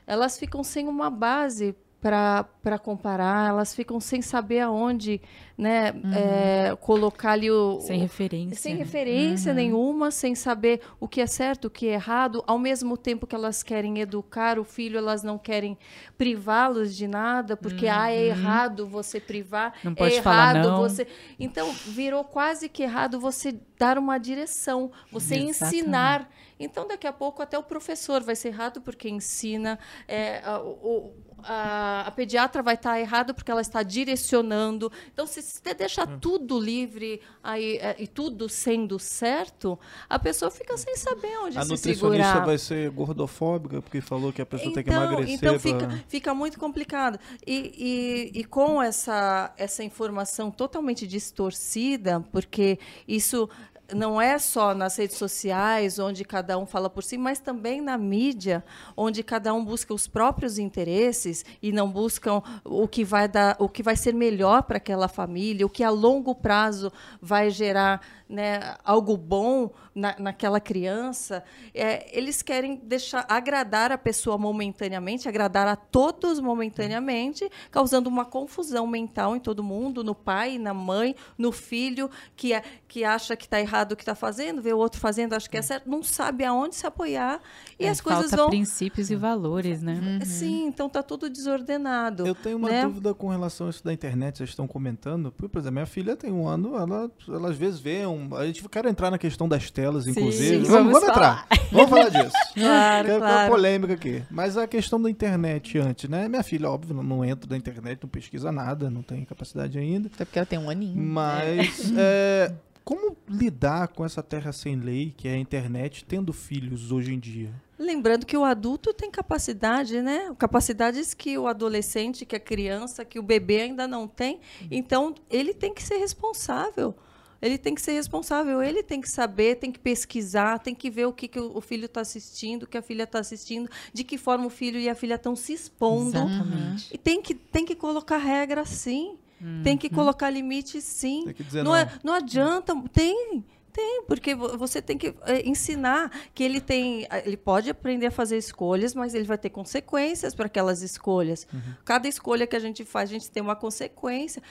elas ficam sem uma base para comparar, elas ficam sem saber aonde né, é, colocar ali o. Sem referência. Sem referência nenhuma, sem saber o que é certo, o que é errado, ao mesmo tempo que elas querem educar o filho, elas não querem privá-los de nada, porque ah, é errado você privar, Não é pode falar errado não. você. Então, virou quase que errado você dar uma direção, você Exatamente. ensinar. Então, daqui a pouco, até o professor vai ser errado porque ensina, é, o- a- a pediatra vai estar errado porque ela está direcionando. Então, se você deixar Hum. tudo livre aí, é, e tudo sendo certo, a pessoa fica sem saber onde A se nutricionista segurar. vai ser gordofóbica porque falou que a pessoa tem que Então, emagrecer. então pra- fica, fica muito complicado. E, e, e com essa, essa informação totalmente distorcida, porque isso não é só nas redes sociais, onde cada um fala por si, mas também na mídia, onde cada um busca os próprios interesses e não buscam o que vai dar, o que vai ser melhor para aquela família, o que a longo prazo vai gerar né, algo bom na, naquela criança. É, eles querem deixar agradar a pessoa momentaneamente, agradar a todos momentaneamente, causando uma confusão mental em todo mundo, no pai, na mãe, no filho que é que acha que está errado o que está fazendo, vê o outro fazendo, acha que é certo, não sabe aonde se apoiar e É, as coisas falta vão princípios e valores, né? Sim, então tá tudo desordenado. Eu tenho uma né? dúvida com relação a isso da internet, vocês estão comentando. Por exemplo, minha filha tem um ano, ela, ela às vezes vê um. A gente quer entrar na questão das telas, inclusive. sim, vamos, vamos vamos entrar. Vamos falar disso. Claro, Quero claro. uma polêmica aqui. Mas a questão da internet antes, né? Minha filha, óbvio, não, não entra na internet, não pesquisa nada, não tem capacidade ainda. Até porque ela tem um aninho. Mas é, como lidar com essa terra sem lei, que é a internet, tendo filhos hoje em dia? Lembrando que o adulto tem capacidade, né? Capacidades que o adolescente, que a criança, que o bebê ainda não tem. Então, ele tem que ser responsável. Ele tem que ser responsável, ele tem que saber, tem que pesquisar, tem que ver o que, que o filho está assistindo, o que a filha está assistindo, de que forma o filho e a filha estão se expondo. Exatamente. E tem que, tem que colocar regra sim. Tem que colocar limite sim. Tem que dizer não, não. é- não adianta. Tem. Tem, porque vo- você tem que é, ensinar que ele tem, ele pode aprender a fazer escolhas, mas ele vai ter consequências para aquelas escolhas. Cada escolha que a gente faz, a gente tem uma consequência.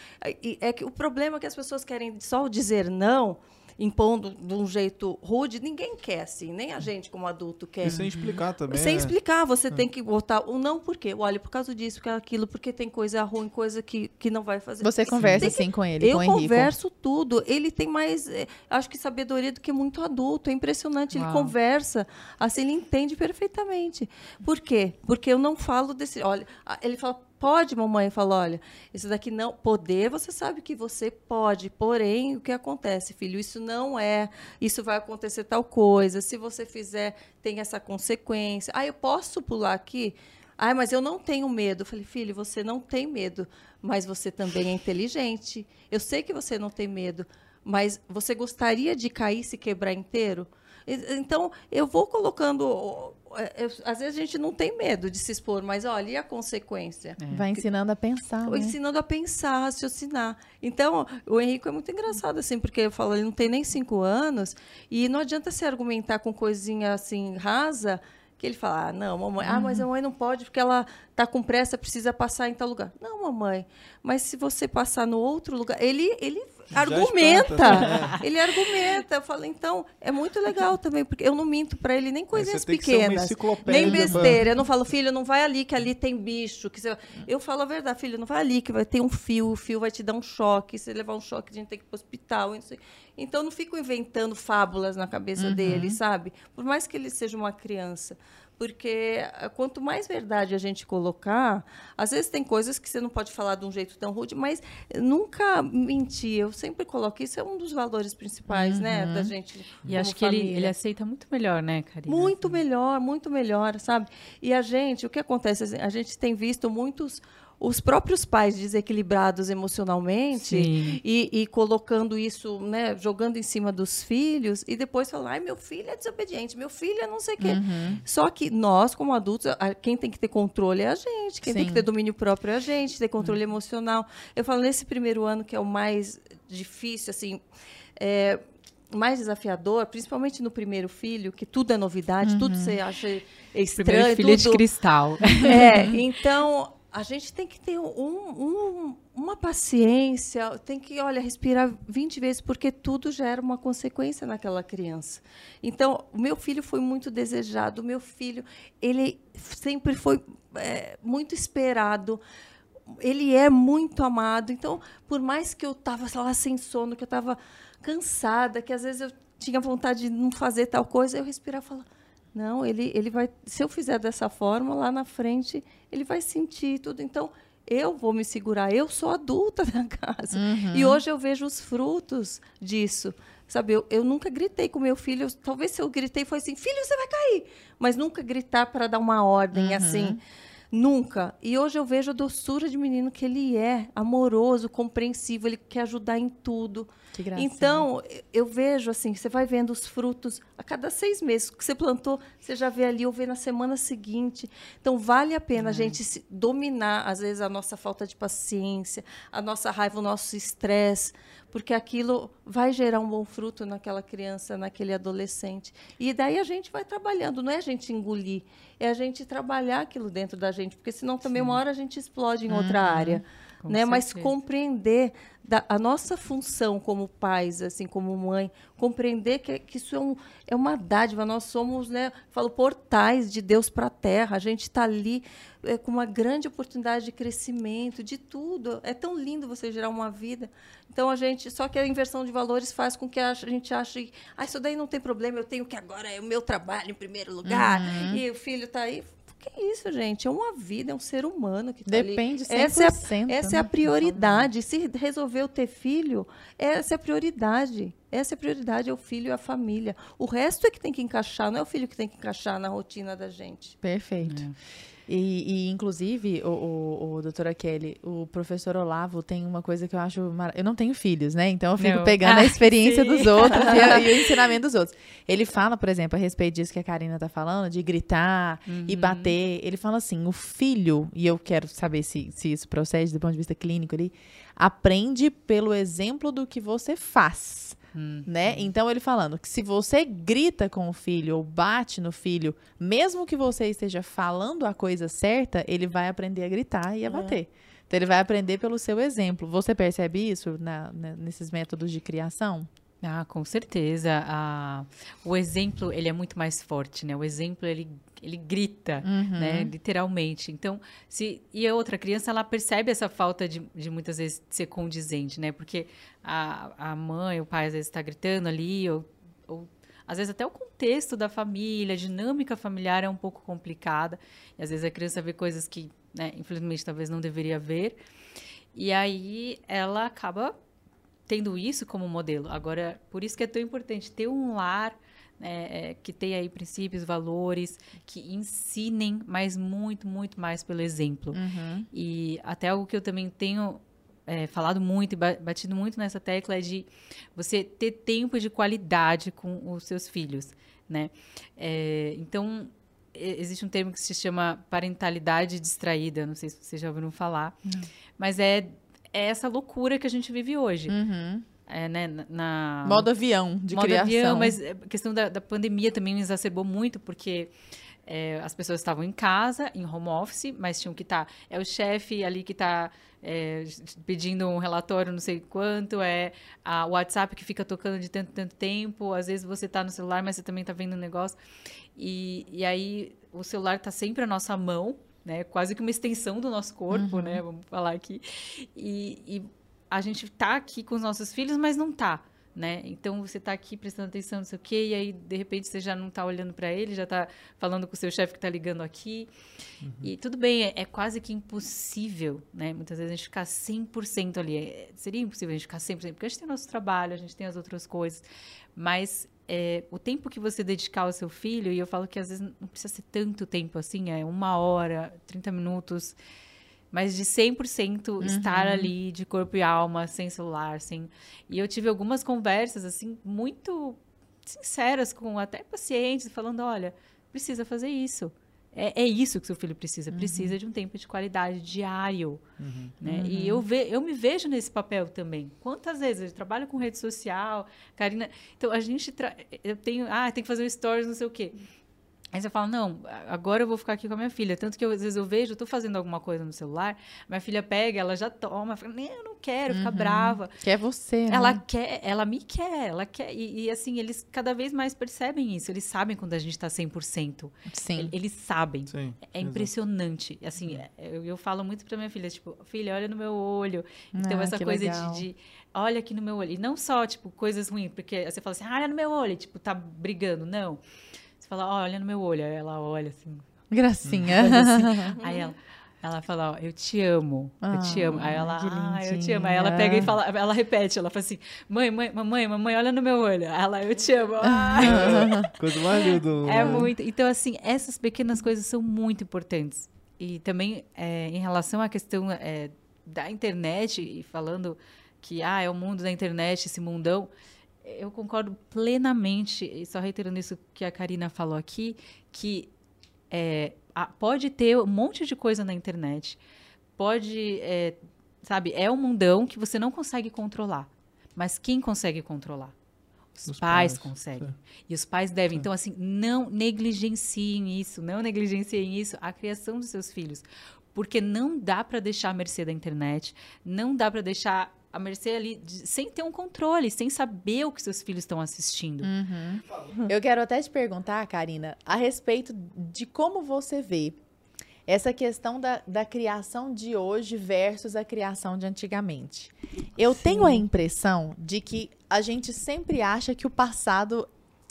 E é que o problema é que as pessoas querem só dizer não, impondo de um jeito rude. Ninguém quer assim, nem a gente como adulto quer. E sem explicar também. Sem né? explicar, você tem que botar o não por quê. Olha, por causa disso, por causa daquilo, porque tem coisa ruim, coisa que, que não vai fazer. Você conversa que- assim com ele, eu com converso tudo. Ele tem mais, eh, acho que sabedoria do que muito adulto. É impressionante. Ele Uau. conversa, assim, ele entende perfeitamente. Por quê? Porque eu não falo desse. Olha, ele fala. Pode, mamãe? Fala, olha, isso daqui não. Poder, você sabe que você pode. Porém, o que acontece, filho? Isso não é. Isso vai acontecer tal coisa. Se você fizer, tem essa consequência. Ah, eu posso pular aqui? Ai, mas eu não tenho medo. Eu falei, filho, você não tem medo, mas você também é inteligente. Eu sei que você não tem medo, mas você gostaria de cair e se quebrar inteiro? Então, eu vou colocando. é, eu- às vezes a gente não tem medo de se expor, mas olha, e a consequência? Vai ensinando a pensar, né? ensinando a pensar, a raciocinar. Então, o Henrique é muito engraçado, assim, porque eu falo, ele não tem nem cinco anos, e não adianta se argumentar com coisinha assim, rasa, que ele fala, ah, não, mamãe, ah, mas a mamãe não pode porque ela tá com pressa, precisa passar em tal lugar. Não, mamãe, mas se você passar no outro lugar, ele, ele argumenta. espanta, Ele argumenta. Eu falo, então, é muito legal também, porque eu não minto para ele nem coisinhas você tem que ser uma pequenas. Nem pra- besteira. Eu não falo, filho, não vai ali, que ali tem bicho. Que você... Eu falo a verdade, filho, não vai ali, que vai ter um fio, o fio vai te dar um choque. Se levar um choque, a gente tem que ir para o hospital. e. Então, eu não fico inventando fábulas na cabeça dele, sabe? Por mais que ele seja uma criança. Porque ah, quanto mais verdade a gente colocar, às vezes tem coisas que você não pode falar de um jeito tão rude, mas nunca mentir. Eu sempre coloco isso, é um dos valores principais, né, da gente. E acho que ele, família. ele aceita muito melhor, né, Karina? Muito melhor, muito melhor, sabe? E a gente, o que acontece? A gente tem visto muitos os próprios pais desequilibrados emocionalmente e, e colocando isso, né, jogando em cima dos filhos e depois falar, ai, meu filho é desobediente, meu filho é não sei o quê. Uhum. Só que nós, como adultos, quem tem que ter controle é a gente, quem tem Sim. que ter domínio próprio é a gente, ter controle Uhum. emocional. Eu falo, nesse primeiro ano que é o mais difícil, assim, é, mais desafiador, principalmente no primeiro filho, que tudo é novidade, tudo você acha estranho, Primeiro filho de tudo... cristal. É, então a gente tem que ter um, um- uma paciência, tem que, olha, respirar 20 vezes, porque tudo gera uma consequência naquela criança. Então, o meu filho foi muito desejado, o meu filho, ele sempre foi é, muito esperado. Ele é muito amado. Então, por mais que eu estava lá sem sono, que eu estava cansada, que às vezes eu tinha vontade de não fazer tal coisa, eu respirava e falava, não, ele, ele vai. Se eu fizer dessa forma, lá na frente, ele vai sentir tudo. Então, eu vou me segurar. Eu sou adulta da casa. E hoje eu vejo os frutos disso. Sabe, eu, eu nunca gritei com meu filho. Eu- talvez se eu gritei foi assim, filho, você vai cair. Mas nunca gritar para dar uma ordem assim. Nunca. E hoje eu vejo a doçura de menino que ele é, amoroso, compreensivo, ele quer ajudar em tudo. Que gracinha. Então, eu- eu vejo assim, você vai vendo os frutos a cada seis meses. O que você plantou, você já vê ali ou vê na semana seguinte. Então, vale a pena a gente se dominar, às vezes, a nossa falta de paciência, a nossa raiva, o nosso estresse, porque aquilo vai gerar um bom fruto naquela criança, naquele adolescente. E daí a gente vai trabalhando, não é a gente engolir, é a gente trabalhar aquilo dentro da gente, porque senão também uma hora a gente explode em outra área com né? Mas compreender da- a nossa função como pais, assim como mãe, compreender que, que isso é, um, é uma dádiva. Nós somos, né? Falo portais de Deus para a Terra. A gente está ali é, com uma grande oportunidade de crescimento, de tudo. É tão lindo você gerar uma vida. Então a gente, só que a inversão de valores faz com que a gente ache, ah, isso daí não tem problema. Eu tenho que agora é o meu trabalho em primeiro lugar e o filho está aí. Que isso, gente? É uma vida, é um ser humano que tá ali. Depende 100%. Essa é a, essa é a né? prioridade. Se resolveu ter filho, essa é a prioridade. Essa é a prioridade, é o filho e a família. O resto é que tem que encaixar, não é o filho que tem que encaixar na rotina da gente. Perfeito. E, e, inclusive, o, o, o doutora Kelly, o professor Olavo tem uma coisa que eu acho. Mar... Eu não tenho filhos, né? Então eu fico Não. pegando a Ah, experiência sim. dos outros e, a- e o ensinamento dos outros. Ele fala, por exemplo, a respeito disso que a Karina tá falando, de gritar e bater. Ele fala assim: o filho, e eu quero saber se, se isso procede do ponto de vista clínico ali, aprende pelo exemplo do que você faz. Né? Então ele falando que se você grita com o filho ou bate no filho, mesmo que você esteja falando a coisa certa, ele vai aprender a gritar e a bater. Então ele vai aprender pelo seu exemplo. Você percebe isso na- na- nesses métodos de criação? Ah, com certeza. Ah, o exemplo, ele é muito mais forte, né? O exemplo, ele, ele grita, né? Literalmente. Então, se... E a outra criança, ela percebe essa falta de, de muitas vezes ser condizente, né? Porque a, a mãe, o pai, às vezes está gritando ali, ou, ou às vezes até o contexto da família, a dinâmica familiar é um pouco complicada. E às vezes a criança vê coisas que, né, infelizmente, talvez não deveria ver. E aí ela acaba tendo isso como modelo. Agora, por isso que é tão importante ter um lar é, que tenha aí princípios, valores, que ensinem, mas muito, muito mais pelo exemplo. Uhum. E até algo que eu também tenho é, falado muito e ba- batido muito nessa tecla é de você ter tempo de qualidade com os seus filhos, né? É, então, existe um termo que se chama parentalidade distraída, não sei se vocês já ouviram falar, mas é, é essa loucura que a gente vive hoje, Uhum. É, né? Na, Modo avião de modo criação. avião, mas a questão da, da pandemia também exacerbou muito, porque é, as pessoas estavam em casa, em home office, mas tinham que estar. é o chefe ali que está pedindo um relatório, não sei quanto, é o WhatsApp que fica tocando de tanto, tanto tempo. Às vezes você está no celular, mas você também está vendo um negócio. E, e aí o celular está sempre à nossa mão, né? Quase que uma extensão do nosso corpo, né? Vamos falar aqui. E, e a gente tá aqui com os nossos filhos, mas não tá, né? Então você tá aqui prestando atenção, não sei o quê, e aí de repente você já não tá olhando para ele, já tá falando com o seu chefe que tá ligando aqui. E tudo bem, é, é quase que impossível, né? Muitas vezes a gente ficar 100% ali. É- seria impossível a gente ficar 100%, porque a gente tem o nosso trabalho, a gente tem as outras coisas. Mas é, o tempo que você dedicar ao seu filho, e eu falo que às vezes não precisa ser tanto tempo assim, é uma hora, 30 minutos, mas de 100% estar ali de corpo e alma, sem celular, sem... E eu tive algumas conversas, assim, muito sinceras com até pacientes, falando, olha, precisa fazer isso. É, é isso que seu filho precisa. Precisa de um tempo de qualidade diário. Né? E eu, ve, eu me vejo nesse papel também. Quantas vezes eu trabalho com rede social, Karina. Então, a gente. Tra... Eu tenho. Ah, tem que fazer um stories, não sei o quê. Aí você fala, não, agora eu vou ficar aqui com a minha filha. Tanto que eu, às vezes eu vejo, eu tô fazendo alguma coisa no celular, minha filha pega, ela já toma, fala, não, eu não quero, fica brava. Que é você, né? Ela quer, ela me quer, ela quer. E, e, assim, eles cada vez mais percebem isso. Eles sabem quando a gente tá 100%. Sim. Ele- Eles sabem. Sim. É impressionante. Assim, é- eu, eu falo muito pra minha filha, tipo, filha, olha no meu olho. Então, Ah, essa coisa de, de, olha aqui no meu olho. E não só, tipo, coisas ruins, porque você fala assim, ah, olha no meu olho, tipo, tá brigando. Não. Você fala, "Ó, olha no meu olho. Aí ela olha assim. Gracinha. Aí ela. Ela fala, ó, eu te amo, eu te amo. Aí Ah, ela, que ah, eu te amo. Aí ela pega e fala, ela repete, ela fala assim, mãe, mãe, mamãe, mamãe, olha no meu olho. Aí ela, eu te amo. Ah. Coisa mais linda. do- É muito. Então, assim, essas pequenas coisas são muito importantes. E também, é, em relação à questão é, da internet, e falando que ah, é o mundo da internet, esse mundão, eu concordo plenamente, e só reiterando isso que a Karina falou aqui, que é, a- pode ter um monte de coisa na internet, pode, é, sabe, é um mundão que você não consegue controlar. Mas quem consegue controlar? Os, Os pais, pais, conseguem. sim. E os pais devem. Então, assim, não negligenciem isso, não negligenciem isso, a criação dos seus filhos. Porque não dá para deixar a mercê da internet, não dá para deixar a mercê ali de- sem ter um controle, sem saber o que seus filhos estão assistindo. Eu quero até te perguntar, Karina, a respeito de como você vê essa questão da, da criação de hoje versus a criação de antigamente. Eu tenho a impressão de que a gente sempre acha que o passado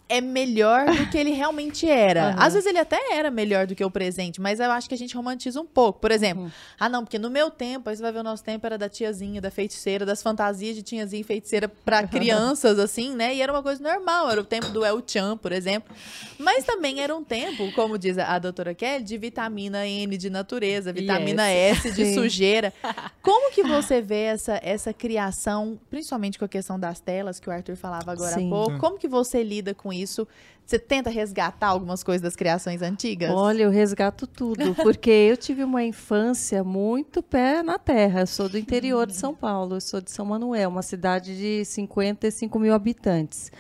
é melhor do que ele realmente era. Às vezes ele até era melhor do que o presente, mas eu acho que a gente romantiza um pouco. Por exemplo, ah não, porque no meu tempo, aí você vai ver o nosso tempo era da tiazinha, da feiticeira, das fantasias de tiazinha e feiticeira pra crianças, assim, né? E era uma coisa normal, era o tempo do El Chan, por exemplo. Mas também era um tempo, como diz a, a doutora Kelly, de vitamina N de natureza, vitamina S de Sim. sujeira. Como que você vê essa, essa criação, principalmente com a questão das telas, que o Arthur falava agora Sim. há pouco, como que você lida com isso. Você tenta resgatar algumas coisas das criações antigas? Olha, eu resgato tudo, porque eu tive uma infância muito pé na terra. Eu sou do interior de São Paulo, eu sou de São Manuel, uma cidade de 55 mil habitantes.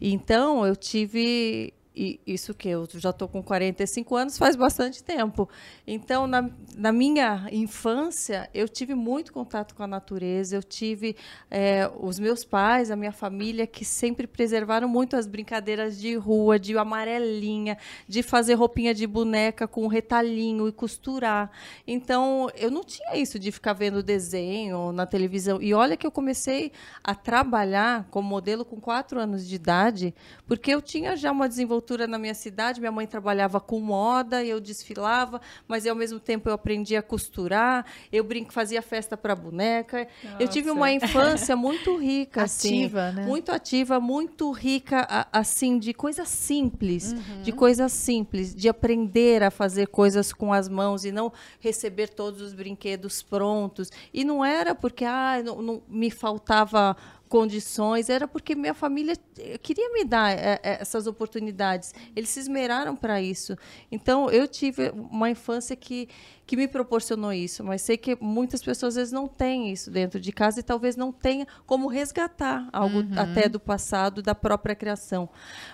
Então, eu tive e isso que eu já estou com 45 anos, faz bastante tempo. Então, na, na, minha infância, eu tive muito contato com a natureza, eu tive é, os meus pais, a minha família, que sempre preservaram muito as brincadeiras de rua, de amarelinha, de fazer roupinha de boneca com retalhinho e costurar. Então, eu não tinha isso de ficar vendo desenho na televisão. E olha que eu comecei a trabalhar como modelo com quatro anos de idade, porque eu tinha já uma desenvoltura na minha cidade. Minha mãe trabalhava com moda, eu desfilava, mas ao mesmo tempo eu aprendi a costurar. Eu brinco, fazia festa para boneca. Nossa. Eu tive uma infância muito rica, assim, ativa, né? muito ativa, muito rica, assim, de coisas simples, uhum. de coisas simples, de aprender a fazer coisas com as mãos e não receber todos os brinquedos prontos. E não era porque ah, não, não me faltava condições, era porque minha família eh, queria me dar é, essas oportunidades. Eles se esmeraram para isso. Então, eu tive uma infância que, que me proporcionou isso, mas sei que muitas pessoas às vezes não têm isso dentro de casa e talvez não tenha como resgatar algo uhum. até do passado, da própria criação.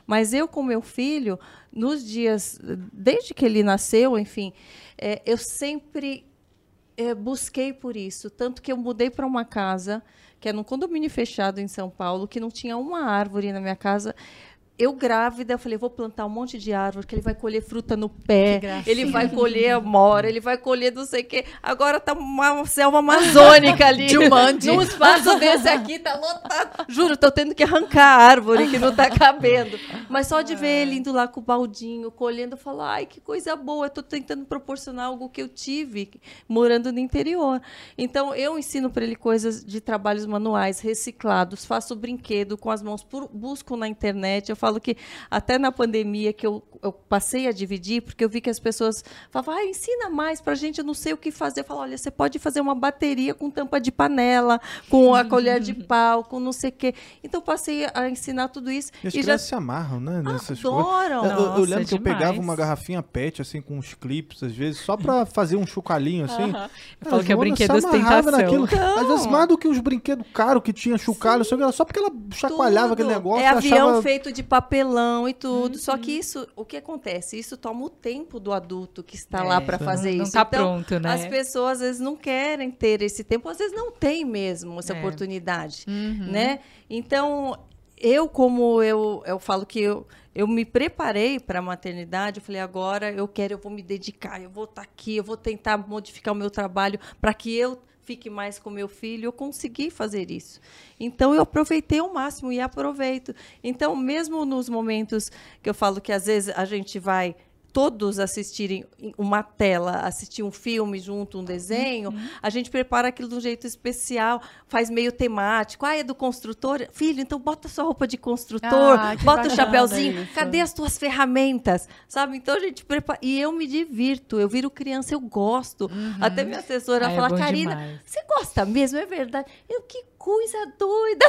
Mas eu, com meu filho, nos dias, desde que ele nasceu, enfim, é, eu sempre é, busquei por isso. Tanto que eu mudei para uma casa que é num condomínio fechado em São Paulo, que não tinha uma árvore na minha casa eu grávida, eu falei, vou plantar um monte de árvore, que ele vai colher fruta no pé, ele vai colher amora, ele vai colher não sei o quê. Agora tá uma selva amazônica ali. Dilmande. Num espaço desse aqui, tá lotado. Juro, tô tendo que arrancar a árvore que não tá cabendo. Mas só de ver ele indo lá com o baldinho, colhendo, eu falo, ai, que coisa boa, eu tô tentando proporcionar algo que eu tive morando no interior. Então, eu ensino para ele coisas de trabalhos manuais, reciclados, faço brinquedo com as mãos, busco na internet, eu falo que até na pandemia que eu, eu passei a dividir, porque eu vi que as pessoas falavam, ah, ensina mais para a gente, eu não sei o que fazer. Eu falo, olha, você pode fazer uma bateria com tampa de panela, com a colher de pau, com não sei o quê. Então, passei a ensinar tudo isso. E as e já se amarram, né? Nessas Adoram. coisas. Eu, eu lembro que eu pegava uma garrafinha PET, assim, com uns clipes, às vezes, só para fazer um chocalhinho, assim. Uh -huh. Eu falo que é brinquedo ostentação. Naquilo. Então... Às vezes, mais do que os brinquedos caros que tinha chocalho, só porque ela chacoalhava tudo. aquele negócio. É avião achava... feito de papelão e tudo. Uhum. Só que isso, o que acontece? Isso toma o tempo do adulto que está é, lá para fazer não, isso. Não está então, pronto, né? As pessoas às vezes não querem ter esse tempo, às vezes não tem mesmo essa é. oportunidade, uhum. né? Então, eu como eu, eu falo que eu, eu me preparei para a maternidade, eu falei, agora eu quero, eu vou me dedicar, eu vou estar tá aqui, eu vou tentar modificar o meu trabalho para que eu fique mais com meu filho, eu consegui fazer isso. Então eu aproveitei ao máximo e aproveito. Então, mesmo nos momentos que eu falo que às vezes a gente vai todos assistirem uma tela, assistir um filme junto, um desenho, uhum. a gente prepara aquilo de um jeito especial, faz meio temático. Ah, é do construtor? Filho, então bota sua roupa de construtor, ah, bota o chapéuzinho. Isso. Cadê as tuas ferramentas? Sabe? Então a gente prepara. E eu me divirto, eu viro criança, eu gosto. Uhum. Até minha assessora ah, fala, é Karina, demais. você gosta mesmo? É verdade. Eu, que coisa doida.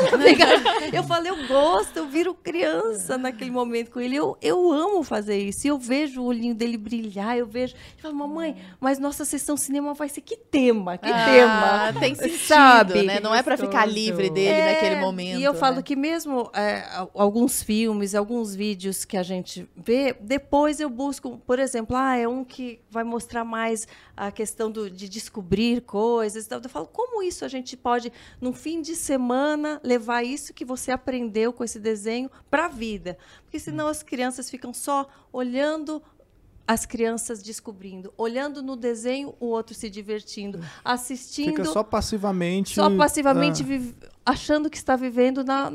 eu falei, eu gosto, eu viro criança naquele momento com ele. Eu, eu amo fazer isso. E eu vejo o olhinho dele brilhar, eu vejo. Eu falo, mamãe, mas nossa sessão cinema vai ser que tema? Que ah, tema? Tem sentido, sabe? né? Não é para ficar livre dele é, naquele momento. E eu né? falo que mesmo é, alguns filmes, alguns vídeos que a gente vê, depois eu busco, por exemplo, ah, é um que vai mostrar mais a questão do, de descobrir coisas. Eu falo, como isso a gente pode, no fim de semana, levar isso que você aprendeu com esse desenho para a vida? Porque senão as crianças ficam só olhando as crianças descobrindo, olhando no desenho, o outro se divertindo, assistindo. Fica só passivamente. Só passivamente, ah. achando que está vivendo na,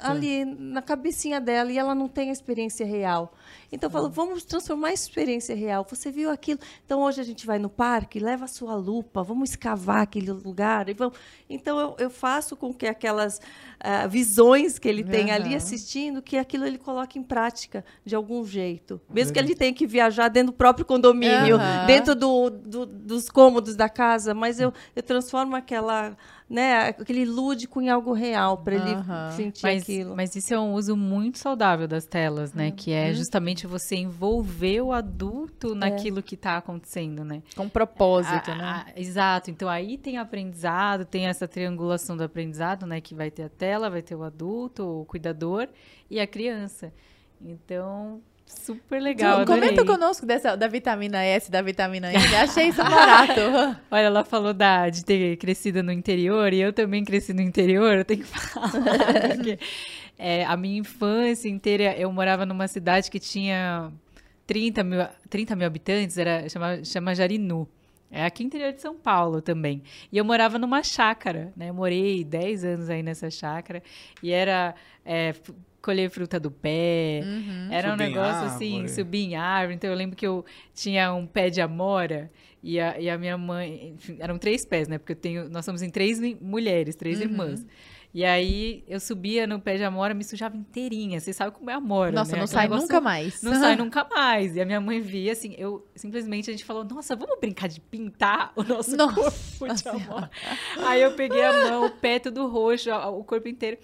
ali na cabecinha dela e ela não tem a experiência real. Então eu falo, vamos transformar a experiência real. Você viu aquilo? Então hoje a gente vai no parque, leva a sua lupa, vamos escavar aquele lugar. E vamos... Então eu, eu faço com que aquelas uh, visões que ele uhum. tem ali assistindo, que aquilo ele coloque em prática de algum jeito. Mesmo que ele tenha que viajar dentro do próprio condomínio, uhum. dentro do, do, dos cômodos da casa, mas eu, eu transformo aquela né, aquele lúdico em algo real para ele Aham. sentir Mas, aquilo. mas isso é um uso muito saudável das telas, né? Que é Uhum. justamente você envolver o adulto naquilo que está acontecendo, né? Com propósito, A- né? a- exato. Então aí tem aprendizado, tem essa triangulação do aprendizado, né? Que vai ter a tela, vai ter o adulto, o cuidador e a criança. Então, super legal. Tu- comenta conosco dessa, da vitamina S, da vitamina I. Achei isso barato. Olha, ela falou da, de ter crescido no interior e eu também cresci no interior, eu tenho que falar. porque, é, a minha infância inteira, eu morava numa cidade que tinha 30 mil, 30 mil habitantes, era, chama, chama Jarinu. É aqui no interior de São Paulo também. E eu morava numa chácara, né? Eu morei 10 anos aí nessa chácara. E era é, colher fruta do pé. Uhum. Era um Subir em negócio assim, subir em árvore. Então eu lembro que eu tinha um pé de amora e a, e a minha mãe. enfim, eram três pés, né? Porque eu tenho, nós somos em três mulheres, três Uhum. irmãs. E aí eu subia no pé de amora, me sujava inteirinha. Você sabe como é amora. Nossa, né? não Aquele sai negócio nunca mais. Não sai nunca mais. E a minha mãe via, assim, eu simplesmente a gente falou, nossa, vamos brincar de pintar o nosso Nossa corpo de amora. Aí eu peguei a mão, o pé tudo roxo, o corpo inteiro.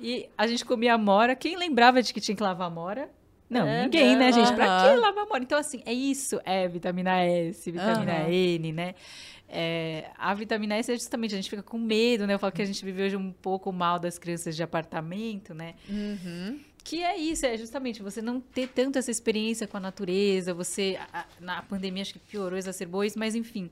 E a gente comia amora. Quem lembrava de que tinha que lavar amora? Não, É, ninguém, né, gente? Pra que lavar amora? Então, assim, é isso. É vitamina S, vitamina Aham. N, né? É, a vitamina S é justamente, a gente fica com medo, né? Eu falo que a gente vive hoje um pouco mal das crianças de apartamento, né? Uhum. Que é isso, é justamente você não ter tanto essa experiência com a natureza, você, a- a- na pandemia acho que piorou, exacerbou isso, mas enfim,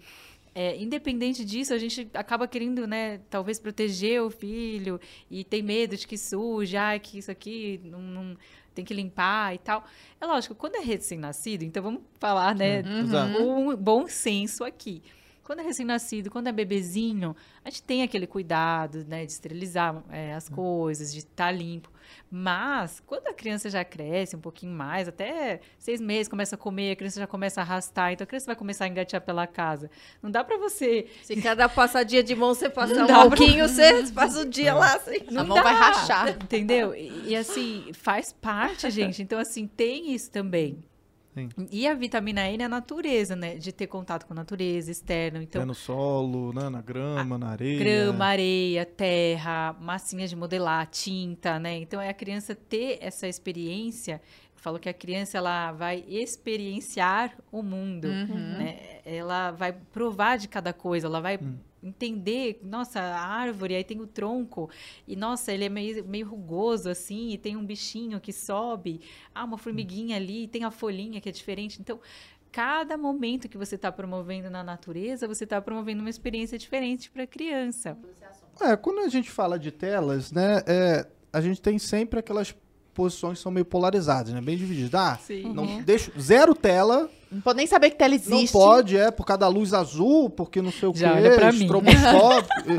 é, independente disso, a gente acaba querendo, né, talvez proteger o filho e tem medo de que suje, ai, que isso aqui não, não- tem que limpar e tal. É lógico, quando é recém-nascido, então vamos falar, né, Exato. um bom senso aqui. Quando é recém-nascido, quando é bebezinho, a gente tem aquele cuidado, né, de esterilizar é, as coisas, de estar limpo. Mas, quando a criança já cresce um pouquinho mais, até seis meses, começa a comer, a criança já começa a arrastar, então a criança vai começar a engatear pela casa. Não dá pra você... Se cada passadinha de mão você passar Não um dá pra- pouquinho, você passa o dia lá. Assim. A mão vai rachar. Entendeu? E, e, assim, faz parte, gente. Então, assim, tem isso também. Sim. E a vitamina N é a natureza, né? De ter contato com a natureza externa. Então, É no solo, né? na grama, na areia. grama, areia, terra, massinhas de modelar, tinta, né? Então é a criança ter essa experiência. Eu falo que a criança ela vai experienciar o mundo, Uhum. né? Ela vai provar de cada coisa, ela vai Hum. Entender, nossa, a árvore, aí tem o tronco, e nossa, ele é meio, meio rugoso assim, e tem um bichinho que sobe, ah, uma formiguinha ali, tem a folhinha que é diferente. Então, cada momento que você está promovendo na natureza, você está promovendo uma experiência diferente para a criança. É, quando a gente fala de telas, né, é, a gente tem sempre aquelas posições que são meio polarizadas, né? Bem divididas. Ah, Sim. não, deixa, zero tela, Não pode nem saber que tela não existe. pode, é, por causa da luz azul, porque não sei o Já pra mim. estroboscópico,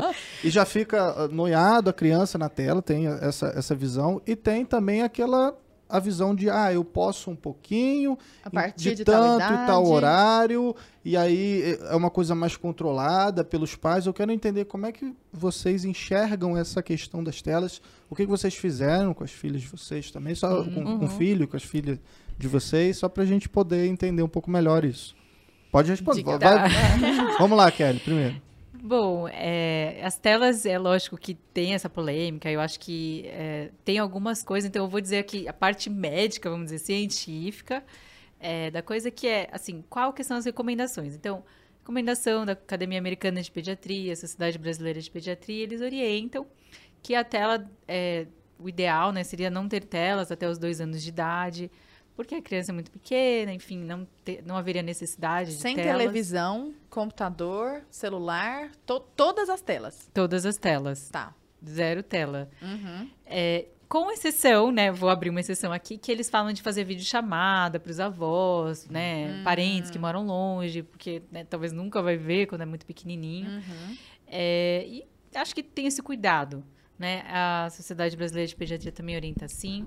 e, e já fica ah, noiado a criança na tela, tem essa, essa visão. E tem também aquela a visão de, ah, eu posso um pouquinho, A partir de, de tal tanto e tal horário, e aí é uma coisa mais controlada pelos pais. Eu quero entender como é que vocês enxergam essa questão das telas, o que, que vocês fizeram com as filhas de vocês também, só com, com o filho, com as filhas de vocês, só pra gente poder entender um pouco melhor isso. Pode responder. Diga. Vai- Vamos lá, Kelly, primeiro. Bom, é, as telas, é lógico que tem essa polêmica, eu acho que é, tem algumas coisas, então eu vou dizer aqui a parte médica, vamos dizer, científica, é, da coisa que é, assim, qual que são as recomendações? Então, recomendação da Academia Americana de Pediatria, Sociedade Brasileira de Pediatria, eles orientam que a tela, é, o ideal, né, seria não ter telas até os dois anos de idade, porque a criança é muito pequena, enfim, não, ter- não haveria necessidade de Sem telas. televisão, computador, celular, to- todas as telas. Todas as telas. Tá. Zero tela. Uhum. É, com exceção, né? Vou abrir uma exceção aqui, que eles falam de fazer videochamada para os avós, né? Parentes que moram longe, porque né, talvez nunca vai ver quando é muito pequenininho. Uhum. É, e acho que tem esse cuidado, né? A Sociedade Brasileira de Pediatria também orienta assim.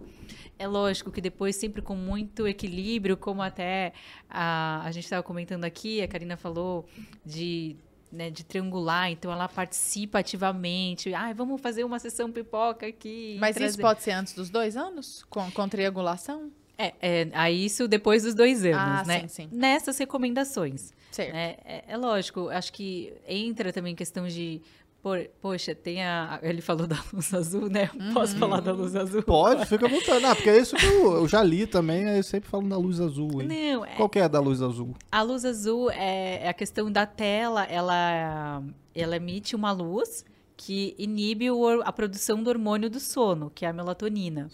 É lógico que depois, sempre com muito equilíbrio, como até a, a gente estava comentando aqui, a Karina falou de, né, de triangular, então ela participa ativamente. Ai, vamos fazer uma sessão pipoca aqui. Mas trazer- isso pode ser antes dos dois anos? Com, com triangulação? É, é, aí isso depois dos dois anos, Ah, né? sim, sim. Nessas recomendações. Certo. É, é, é lógico, acho que entra também questão de Por, poxa, tem a. Ele falou da luz azul, né? Eu Posso Uhum. falar da luz azul? Pode, fica à vontade. Não, porque é isso que eu, eu já li também, eu sempre falo da luz azul. Hein? Não, é- Qual que é a da luz azul? a luz azul é, é a questão da tela, ela, ela emite uma luz que inibe o a produção do hormônio do sono, que é a melatonina.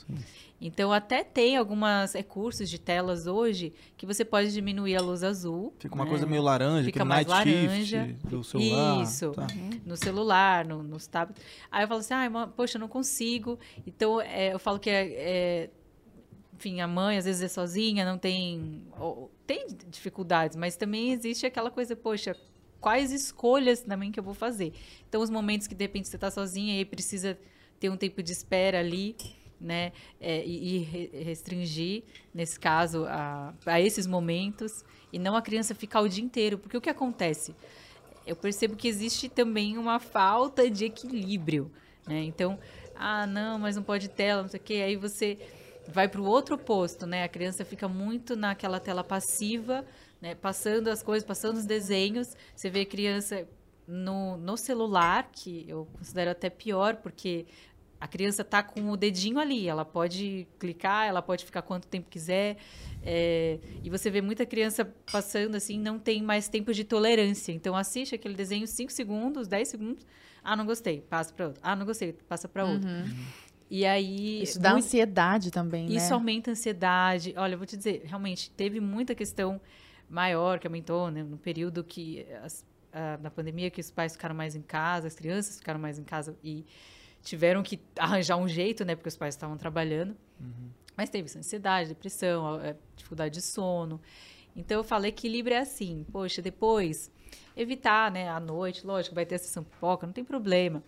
Então, até tem alguns recursos de telas hoje que você pode diminuir a luz azul. Fica uma né? coisa meio laranja, Fica mais night laranja. shift do celular. Isso. Tá. no celular, no, nos tablets. Aí eu falo assim, ah, poxa, eu não consigo. Então, é, eu falo que é, é, enfim, a mãe às vezes é sozinha, não tem, ou- tem dificuldades, mas também existe aquela coisa, poxa, quais escolhas também que eu vou fazer? Então, os momentos que de repente você está sozinha e precisa ter um tempo de espera ali, né, é, e, re- restringir, nesse caso, a, a esses momentos, e não a criança ficar o dia inteiro, porque o que acontece? eu percebo que existe também uma falta de equilíbrio, né? Então, ah, não, mas não pode tela, não sei o quê. Aí você vai para o outro oposto, né? A criança fica muito naquela tela passiva, né? Passando as coisas, passando os desenhos. Você vê a criança no, no celular, que eu considero até pior, porque a criança está com o dedinho ali, ela pode clicar, ela pode ficar quanto tempo quiser. é, e você vê muita criança passando assim, não tem mais tempo de tolerância. Então assiste aquele desenho 5 segundos, 10 segundos. Ah, não gostei, passa para outro. Ah, não gostei, passa para outro. E aí. Isso dá muito- ansiedade também, né? isso aumenta a ansiedade. Olha, eu vou te dizer, realmente, teve muita questão maior que aumentou, né? No período que, as, a, na pandemia, que os pais ficaram mais em casa, as crianças ficaram mais em casa e tiveram que arranjar um jeito, né? Porque os pais estavam trabalhando. Mas teve essa ansiedade, depressão, dificuldade de sono. Então, eu falo, equilíbrio é assim. Poxa, depois, evitar, né? À noite, lógico, vai ter a sessão pipoca, não tem problema.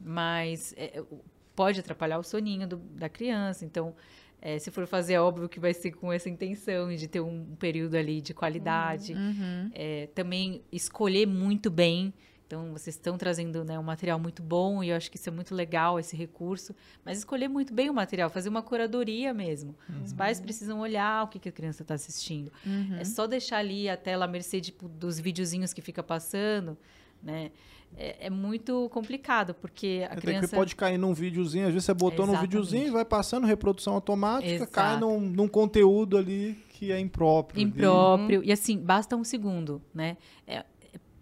Mas é, o- pode atrapalhar o soninho do- da criança. Então, é, se for fazer, é óbvio que vai ser com essa intenção de ter um período ali de qualidade. Uhum. É, também escolher muito bem. Então, vocês estão trazendo né, um material muito bom e eu acho que isso é muito legal, esse recurso. Mas escolher muito bem o material, fazer uma curadoria mesmo. Os pais precisam olhar o que, que a criança está assistindo. Uhum. É só deixar ali a tela à mercê tipo, dos videozinhos que fica passando, né? É, é muito complicado, porque a Até criança... que pode cair num videozinho, às vezes você botou num videozinho, vai passando reprodução automática, Exato. cai num, num conteúdo ali que é impróprio. ali. impróprio. E assim, basta um segundo, né? É,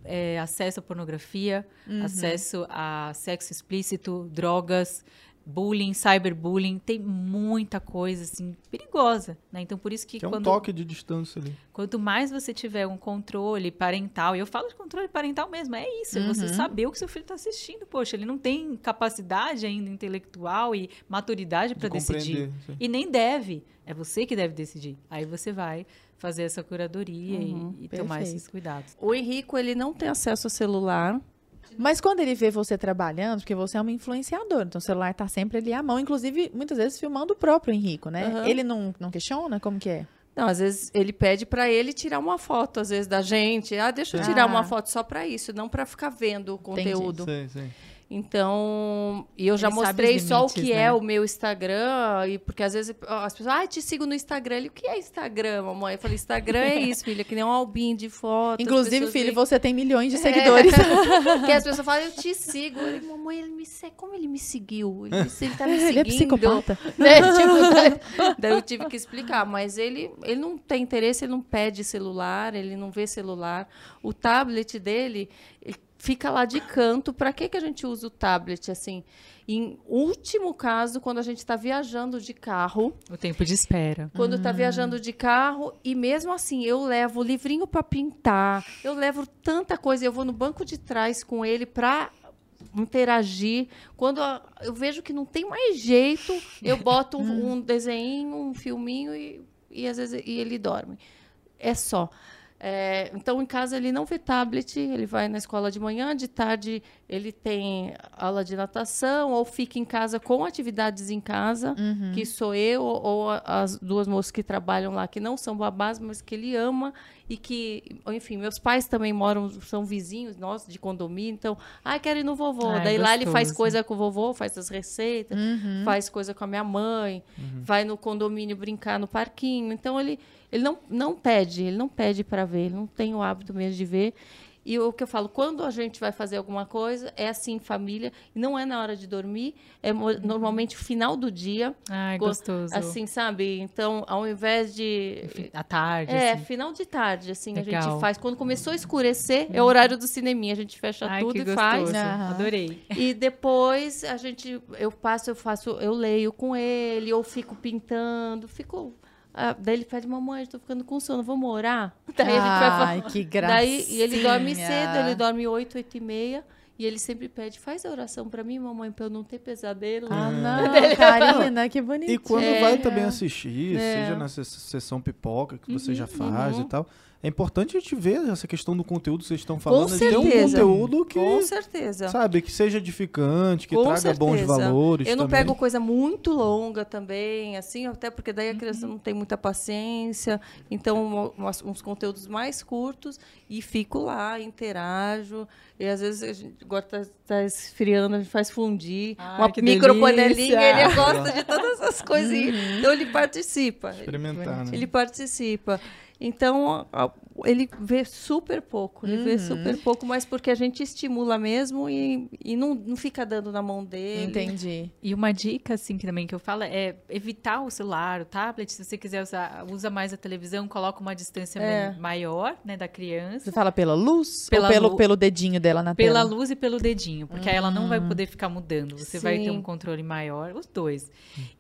é acesso à pornografia, acesso a sexo explícito, drogas, bullying, cyberbullying, tem muita coisa assim perigosa, né? Então por isso que, Que é um quando toque de distância ali. quanto mais você tiver um controle parental, e eu falo de controle parental mesmo, é isso, é você saber o que seu filho está assistindo. Poxa, ele não tem capacidade ainda intelectual e maturidade para De decidir. sim. E nem deve. É você que deve decidir. Aí você vai fazer essa curadoria e- Uhum, e, tomar perfeito. esses cuidados. O Henrico, ele não tem acesso ao celular. Mas quando ele vê você trabalhando, porque você é uma influenciadora, então o celular tá sempre ali à mão, inclusive muitas vezes filmando o próprio Henrico, né? Aham. Ele não, não questiona como que é? Não, às vezes ele pede pra ele tirar uma foto, às vezes, da gente. Ah, deixa eu tirar Ah. uma foto só pra isso, não pra ficar vendo o conteúdo. Sim, sim. Então, e eu já Ele mostrei os só o limites, que né? é o meu Instagram, e porque às vezes as pessoas, ah, te sigo no Instagram. Ele, o que é Instagram, mamãe? Eu falei, Instagram é isso, filha, que nem um albinho de foto. Inclusive, filho, veem- você tem milhões de seguidores. Porque as pessoas falam, eu te sigo. Ele, mamãe, ele me segue. Como ele me seguiu? Ele, ele tá me seguindo. Ele é psicopata. Né? Tipo, daí- daí eu tive que explicar. Mas ele, ele não tem interesse, ele não pede celular, ele não vê celular. O tablet dele ele fica lá de canto. Para que, que a gente usa o tablet? Assim, em último caso, quando a gente está viajando de carro, O tempo de espera. quando tá viajando de carro e mesmo assim eu levo o livrinho para pintar, eu levo tanta coisa, eu vou no banco de trás com ele para interagir. Quando eu vejo que não tem mais jeito, eu boto um, um desenho, um filminho e, e às vezes e ele dorme. É só. É, então, em casa, ele não vê tablet, ele vai na escola de manhã, de tarde, ele tem aula de natação, ou fica em casa com atividades em casa, que sou eu, ou, as duas moças que trabalham lá, que não são babás, mas que ele ama, e que, enfim, meus pais também moram, são vizinhos nossos de condomínio, então, ah, quero ir no vovô. É Daí lá ele faz gostoso. coisa com o vovô, faz as receitas, Uhum. faz coisa com a minha mãe, vai no condomínio brincar no parquinho. Então ele, ele não, não pede, ele não pede para ver, ele não tem o hábito mesmo de ver. E o que eu falo, quando a gente vai fazer alguma coisa, é assim, família, e não é na hora de dormir, é mo- normalmente o final do dia. Ai, Go- gostoso. Assim, sabe? Então, ao invés de. À tarde, É, assim. final de tarde, assim, a Legal. gente faz. Quando começou a escurecer, é o horário do cineminha. A gente fecha Ai, tudo que e gostoso. faz. Aham. Adorei. E depois a gente, eu passo, eu faço, eu leio com ele, ou fico pintando, fico. Ah, daí ele pede, mamãe, estou ficando com sono, vamos orar? Daí vai Ai, falar. que gracinha. Daí, e ele dorme cedo, ele dorme 8, 8 e meia. E ele sempre pede, faz a oração pra mim, mamãe, pra eu não ter pesadelo. Ah, não, Karina, que bonitinho. E quando É. vai também assistir, É. seja na ses- sessão pipoca que você já Uhum, faz uhum. e tal, é importante a gente ver essa questão do conteúdo que vocês estão falando. Com de ter um certeza. conteúdo que, Com certeza. sabe, que seja edificante, que Com traga bons certeza. valores Eu não também. pego coisa muito longa também, assim, até porque daí a Uhum. criança não tem muita paciência. Então, umas- uns conteúdos mais curtos e fico lá, interajo. E às vezes a gente gosta de tá esfriando, a gente faz fundir. Ai, uma micropanelinha, ele gosta de todas essas coisinhas. Uhum. Então ele participa. Experimentar, né? Ele participa. Então, ele vê super pouco, ele Uhum. vê super pouco, mas porque a gente estimula mesmo e, e não, não fica dando na mão dele. Entendi. E uma dica, assim, que também que eu falo é evitar o celular, o tablet. Se você quiser usar, usa mais a televisão, coloca uma distância É. maior, né, da criança. Você fala pela luz Pela ou pelo, lu- pelo dedinho dela na Pela tela? luz e pelo dedinho, porque aí ela não vai poder ficar mudando. Você vai ter Sim. um controle maior, os dois.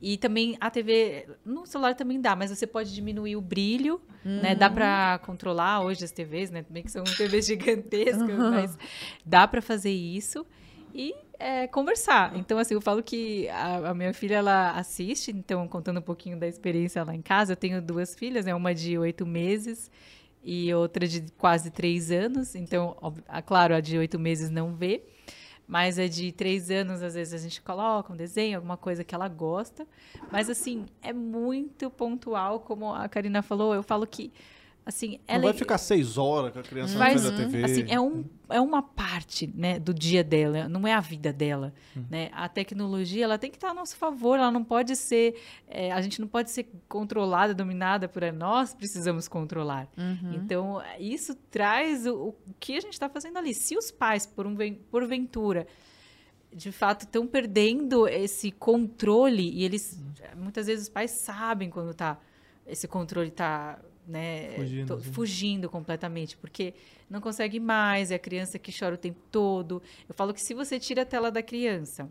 E também a TV, no celular também dá, mas você pode diminuir o brilho, né? Dá pra controlar hoje as TVs, né? Também que são TVs gigantescas, mas dá pra fazer isso e é, conversar. Então, assim, eu falo que a, a minha filha, ela assiste, então, contando um pouquinho da experiência lá em casa, eu tenho duas filhas, né? Uma de oito meses e outra de quase três anos. Então, ah, claro, a de oito meses não vê. Mas a de três anos, às vezes, a gente coloca um desenho, alguma coisa que ela gosta. Mas, assim, é muito pontual, como a Karina falou. Eu falo que, assim, Não vai é- ficar seis horas com a criança Faz, na frente da TV. assim, é, um, é uma parte né, do dia dela, não é a vida dela. Hum. Né? A tecnologia ela tem que estar a nosso favor, ela não pode ser. é, a gente não pode ser controlada, dominada por ela. Nós precisamos controlar. Uhum. Então, isso traz o, o que a gente está fazendo ali. Se os pais, por um, ven- porventura, de fato estão perdendo esse controle, e eles. Muitas vezes os pais sabem quando tá, esse controle está. Né, Fugindo, assim. fugindo completamente, porque não consegue mais, é a criança que chora o tempo todo. Eu falo que se você tira a tela da criança,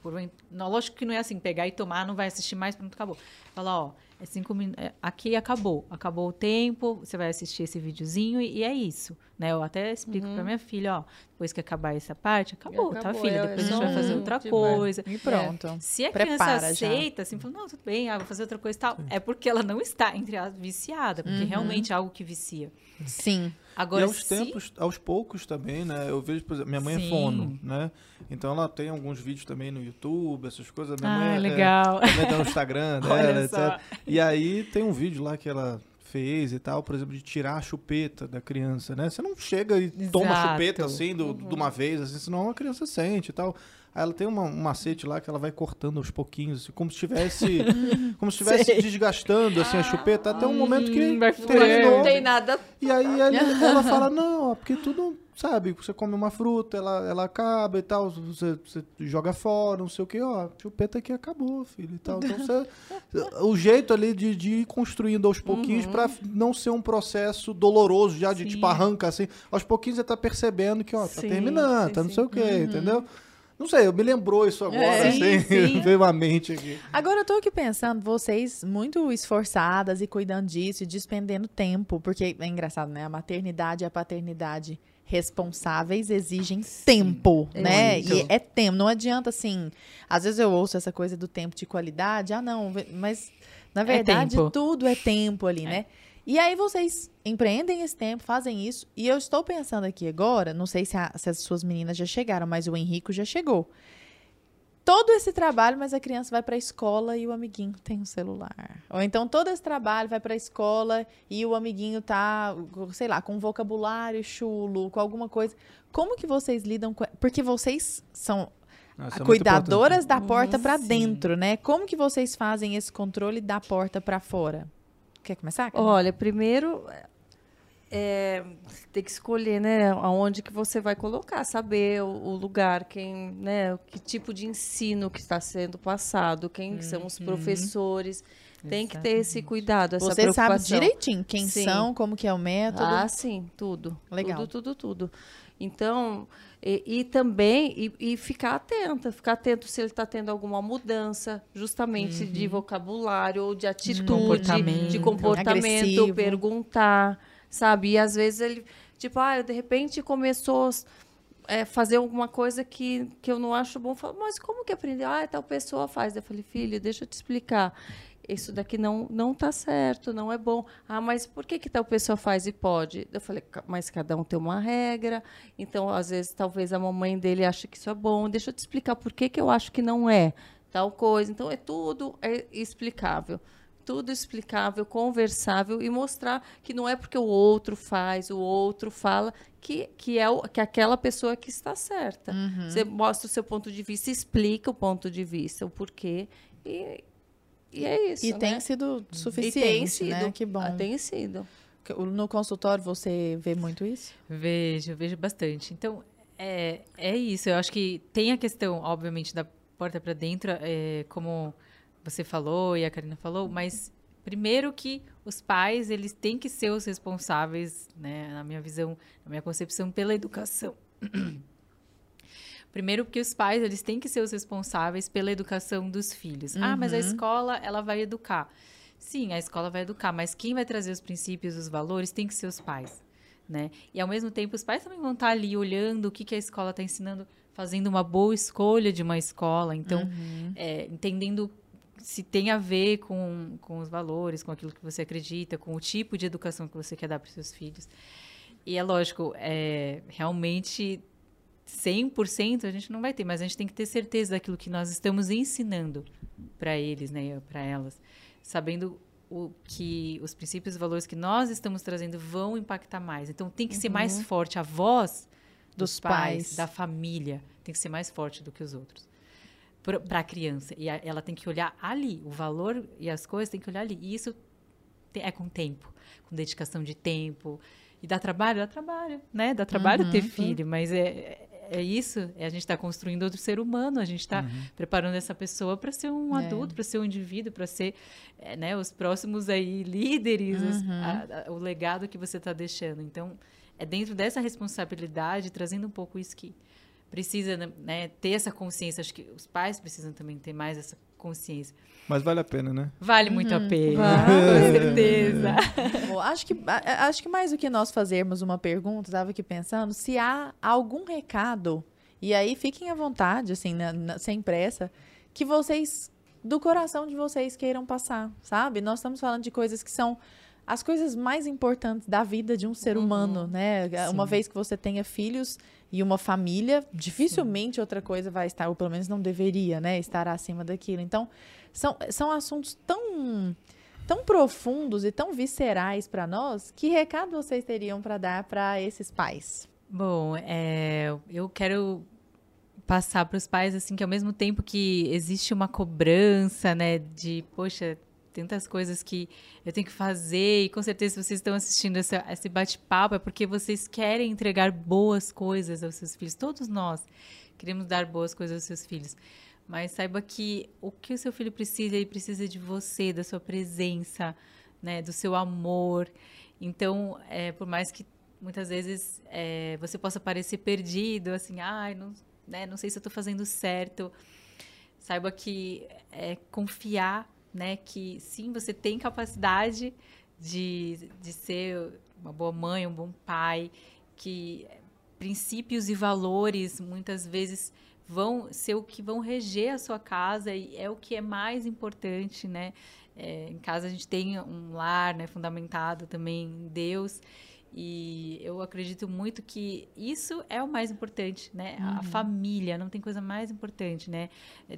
por um- não, lógico que não é assim, pegar e tomar, não vai assistir mais, pronto, acabou. Fala, ó, é cinco minutos, aqui acabou, acabou o tempo, você vai assistir esse videozinho e, e é isso, né? Eu até explico pra minha filha, ó, depois que acabar essa parte, acabou, tá, Acabou, filha? é- Depois a é gente vai fazer outra coisa. E pronto. Se a Prepara criança já. aceita, assim, fala, não, tudo bem, ah, vou fazer outra coisa e tal, é porque ela não está, entre as viciada, porque realmente é algo que vicia. Sim. Agora, e aos se... tempos, aos poucos também, né? Eu vejo, por exemplo, minha mãe é Sim. fono, né? Então ela tem alguns vídeos também no YouTube, essas coisas. Minha Ah, mãe é- legal. também tá no Instagram dela, etc. E aí tem um vídeo lá que ela fez e tal, por exemplo, de tirar a chupeta da criança, né? Você não chega e toma a Exato. chupeta assim, do- de uma vez, assim, senão a criança sente e tal. Aí ela tem uma- um macete lá que ela vai cortando aos pouquinhos, assim, como se estivesse como se estivesse desgastando assim, a chupeta, até um momento que Hum, terminou. Não tem nada. E aí ele- ela fala, não, ó, porque tudo, sabe, você come uma fruta, ela, ela acaba e tal, você, você joga fora, não sei o que, ó, chupeta aqui acabou, filho, e tal. Então você, o jeito ali de, de ir construindo aos pouquinhos pra não ser um processo doloroso, já de Sim. tipo arranca assim, aos pouquinhos você tá percebendo que, ó, tá Sim, terminando, sim, tá não sei o que, entendeu? Não sei, me lembrou isso agora, É. assim, Sim, sim. veio à mente aqui. Agora eu tô aqui pensando, vocês muito esforçadas e cuidando disso e despendendo tempo, porque é engraçado, né? A maternidade e a paternidade responsáveis exigem tempo, né? Muito. E é tempo, não adianta assim. Às vezes eu ouço essa coisa do tempo de qualidade, ah, não, mas na verdade tempo. tudo é tempo ali, né? E aí vocês empreendem esse tempo, fazem isso, e eu estou pensando aqui agora, não sei se, a- se as suas meninas já chegaram, mas o Henrico já chegou todo esse trabalho, mas a criança vai para a escola e o amiguinho tem um celular. Ou então todo esse trabalho vai para a escola e o amiguinho tá, sei lá, com um vocabulário chulo, com alguma coisa. Como que vocês lidam com, porque vocês são Nossa, é cuidadoras importante. da porta para dentro, né? Como que vocês fazem esse controle da porta para fora? Quer começar? Carol? Olha, primeiro é, tem que escolher, né, aonde que você vai colocar, saber o, o lugar, quem, né, que tipo de ensino que está sendo passado, quem uhum. são os professores. Tem Exatamente. que ter esse cuidado, essa Você sabe direitinho quem sim. são, como que é o método. Ah, sim, tudo. Legal. Tudo, tudo, tudo. Então, e, e também e, e, ficar atenta, ficar atento se ele está tendo alguma mudança, justamente uhum. de vocabulário ou de atitude, comportamento. de comportamento, perguntar, sabe? E às vezes ele, tipo, ah, de repente começou é, fazer alguma coisa que, que eu não acho bom. Falo, mas como que aprendeu? Ah, tal pessoa faz. Eu falei, filho, deixa eu te explicar isso daqui não não está certo, não é bom. Ah, mas por que que tal pessoa faz e pode? Eu falei, mas cada um tem uma regra. Então, às vezes, talvez a mamãe dele ache que isso é bom. Deixa eu te explicar por que que eu acho que não é tal coisa. Então, é tudo é explicável. Tudo explicável, conversável e mostrar que não é porque o outro faz, o outro fala, que, que é o, que aquela pessoa que está certa. Uhum. Você mostra o seu ponto de vista, explica o ponto de vista, o porquê, e, e é isso. E né? tem sido suficiente, tem sido, né? Que bom. Ah, tem sido. No consultório você vê muito isso? Vejo, vejo bastante. Então, é, é isso. Eu acho que tem a questão, obviamente, da porta para dentro, é, como você falou e a Karina falou, mas primeiro que os pais, eles têm que ser os responsáveis, né, na minha visão, na minha concepção, pela educação. Primeiro porque os pais, eles têm que ser os responsáveis pela educação dos filhos. Uhum. Ah, mas a uhum. escola, ela vai educar. Sim, a escola vai educar, mas quem vai trazer os princípios, os valores, tem que ser os pais. Né? E ao mesmo tempo, os pais também vão estar ali olhando o que, que a escola está ensinando, fazendo uma boa escolha de uma escola. Então, uhum. é, entendendo se tem a ver com, com os valores, com aquilo que você acredita, com o tipo de educação que você quer dar para seus filhos. E é lógico, é, realmente 100% a gente não vai ter, mas a gente tem que ter certeza daquilo que nós estamos ensinando para eles, né, para elas, sabendo o que os princípios e valores que nós estamos trazendo vão impactar mais. Então tem que uhum. ser mais uhum. forte a voz dos, dos pais, pais, da família, tem que ser mais forte do que os outros. Para a criança. E a, ela tem que olhar ali, o valor e as coisas tem que olhar ali. E isso é com tempo, com dedicação de tempo. E dá trabalho? Dá trabalho, né? Dá trabalho uhum, ter filho, mas é, é isso, é a gente está construindo outro ser humano, a gente está uhum. preparando essa pessoa para ser um é. adulto, para ser um indivíduo, para ser é, né, os próximos aí líderes, uhum. a, a, o legado que você está deixando. Então, é dentro dessa responsabilidade, trazendo um pouco isso que precisa né, ter essa consciência. Acho que os pais precisam também ter mais essa consciência. Mas vale a pena, né? Vale muito uhum. a pena, com certeza. Bom, acho, que, acho que mais do que nós fazermos uma pergunta, estava aqui pensando, se há algum recado, e aí fiquem à vontade, assim, na, na, sem pressa, que vocês, do coração de vocês, queiram passar, sabe? Nós estamos falando de coisas que são as coisas mais importantes da vida de um ser uhum. humano, né? Sim. Uma vez que você tenha filhos e uma família, dificilmente Sim. outra coisa vai estar, ou pelo menos não deveria, né? Estar acima daquilo. Então, são, são assuntos tão tão profundos e tão viscerais para nós. Que recado vocês teriam para dar para esses pais? Bom, é, eu quero passar para os pais assim que ao mesmo tempo que existe uma cobrança, né, de poxa, tantas coisas que eu tenho que fazer, e com certeza vocês estão assistindo esse, esse bate-papo é porque vocês querem entregar boas coisas aos seus filhos. Todos nós queremos dar boas coisas aos seus filhos. Mas saiba que o que o seu filho precisa, ele precisa de você, da sua presença, né, do seu amor. Então, é, por mais que muitas vezes é, você possa parecer perdido, assim, ai, não, né, não sei se eu estou fazendo certo. Saiba que é confiar né? Que sim, você tem capacidade de, de ser uma boa mãe, um bom pai, que princípios e valores muitas vezes vão ser o que vão reger a sua casa e é o que é mais importante, né? É, em casa a gente tem um lar, né, fundamentado também em Deus e eu acredito muito que isso é o mais importante, né? Uhum. A família, não tem coisa mais importante, né?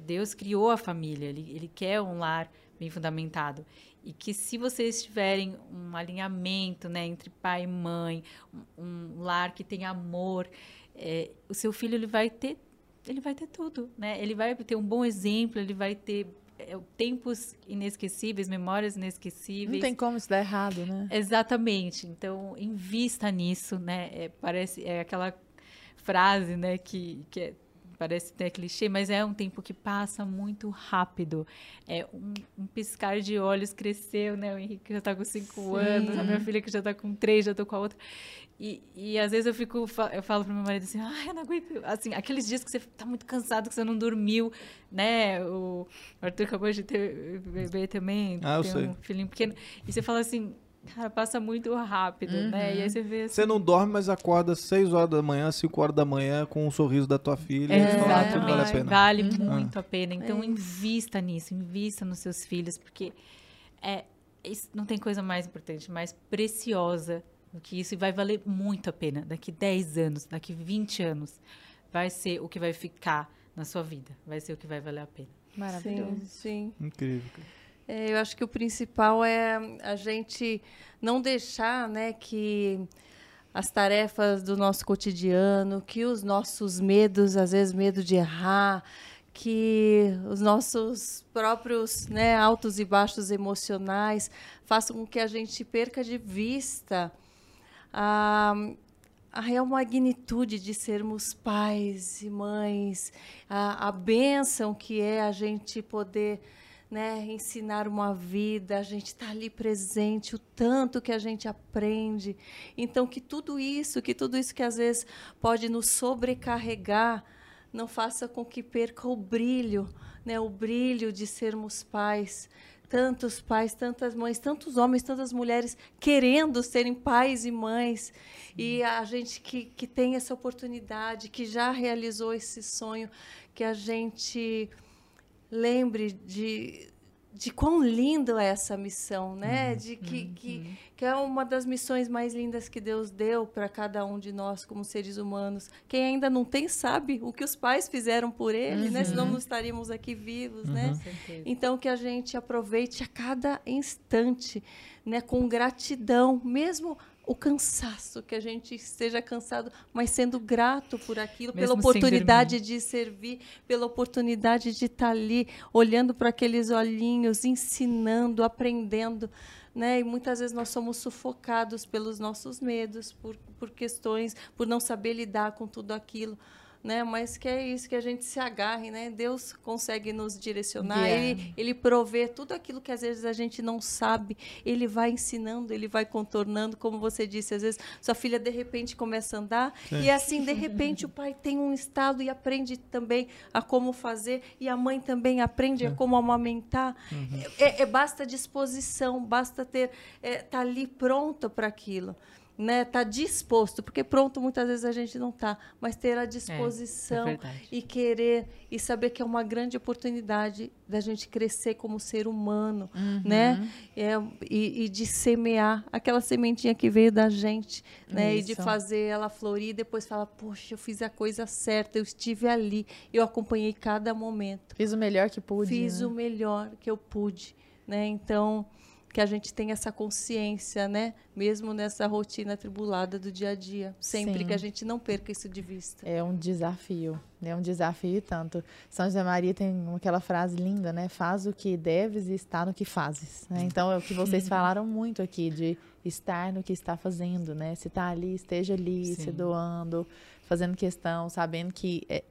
Deus criou a família, ele, ele quer um lar bem fundamentado. E que se vocês tiverem um alinhamento né, entre pai e mãe, um, um lar que tem amor, é, o seu filho ele vai ter ele vai ter tudo, né? Ele vai ter um bom exemplo, ele vai ter é, tempos inesquecíveis, memórias inesquecíveis. Não tem como isso dar errado, né? Exatamente. Então, invista nisso, né? É, parece é aquela frase, né, que, que é, parece até clichê, mas é um tempo que passa muito rápido. É um, um piscar de olhos cresceu, né? O Henrique já está com cinco Sim. anos, a minha filha que já está com três, já estou com a outra. E, e às vezes eu fico, eu falo pro meu marido assim, ai, eu não aguento. Assim, aqueles dias que você tá muito cansado, que você não dormiu, né? O Arthur acabou de ter bebê também, ah, tem um sei. filhinho pequeno. E você fala assim, Cara, passa muito rápido, uhum. né? E aí uhum. você vê assim... Você não dorme, mas acorda às 6 horas da manhã, 5 horas da manhã, com o um sorriso da tua filha. É, fala, tudo vale a pena. Vale uhum. muito a pena. Então, é invista nisso, invista nos seus filhos, porque é, isso não tem coisa mais importante, mais preciosa do que isso. E vai valer muito a pena. Daqui 10 anos, daqui 20 anos, vai ser o que vai ficar na sua vida. Vai ser o que vai valer a pena. Maravilhoso. Sim, sim. Incrível. É, eu acho que o principal é a gente não deixar né, que as tarefas do nosso cotidiano, que os nossos medos, às vezes medo de errar, que os nossos próprios né, altos e baixos emocionais façam com que a gente perca de vista a, a real magnitude de sermos pais e mães, a, a bênção que é a gente poder né, ensinar uma vida, a gente está ali presente, o tanto que a gente aprende. Então, que tudo isso, que tudo isso que às vezes pode nos sobrecarregar, não faça com que perca o brilho, né, o brilho de sermos pais. Tantos pais, tantas mães, tantos homens, tantas mulheres querendo serem pais e mães. Sim. E a gente que, que tem essa oportunidade, que já realizou esse sonho, que a gente lembre de, de quão lindo é essa missão, né? Uhum. De que, uhum. que, que é uma das missões mais lindas que Deus deu para cada um de nós como seres humanos. Quem ainda não tem sabe o que os pais fizeram por ele, uhum. né? Senão não estaríamos aqui vivos, né? Uhum. Então que a gente aproveite a cada instante, né? Com gratidão, mesmo o cansaço, que a gente esteja cansado, mas sendo grato por aquilo, Mesmo pela oportunidade de servir, pela oportunidade de estar ali, olhando para aqueles olhinhos, ensinando, aprendendo. Né? E muitas vezes nós somos sufocados pelos nossos medos, por, por questões, por não saber lidar com tudo aquilo né? Mas que é isso que a gente se agarre, né? Deus consegue nos direcionar, yeah. ele, ele provê tudo aquilo que às vezes a gente não sabe, ele vai ensinando, ele vai contornando, como você disse, às vezes sua filha de repente começa a andar Sim. e assim de repente o pai tem um estado e aprende também a como fazer e a mãe também aprende a como amamentar. Uhum. É, é, basta disposição, basta ter é, tá ali pronto para aquilo né, tá disposto, porque pronto muitas vezes a gente não está, mas ter a disposição é, é e querer e saber que é uma grande oportunidade da gente crescer como ser humano, uhum. né, é, e, e, de semear aquela sementinha que veio da gente, né, Isso. e de fazer ela florir e depois falar, poxa, eu fiz a coisa certa, eu estive ali, eu acompanhei cada momento, fiz o melhor que pude, fiz né? o melhor que eu pude, né, então que a gente tenha essa consciência, né? Mesmo nessa rotina tribulada do dia a dia, sempre Sim. que a gente não perca isso de vista. É um desafio, é um desafio tanto. São José Maria tem aquela frase linda, né? Faz o que deves e está no que fazes. Né? Então é o que vocês falaram muito aqui de estar no que está fazendo, né? Se está ali, esteja ali, Sim. se doando, fazendo questão, sabendo que é,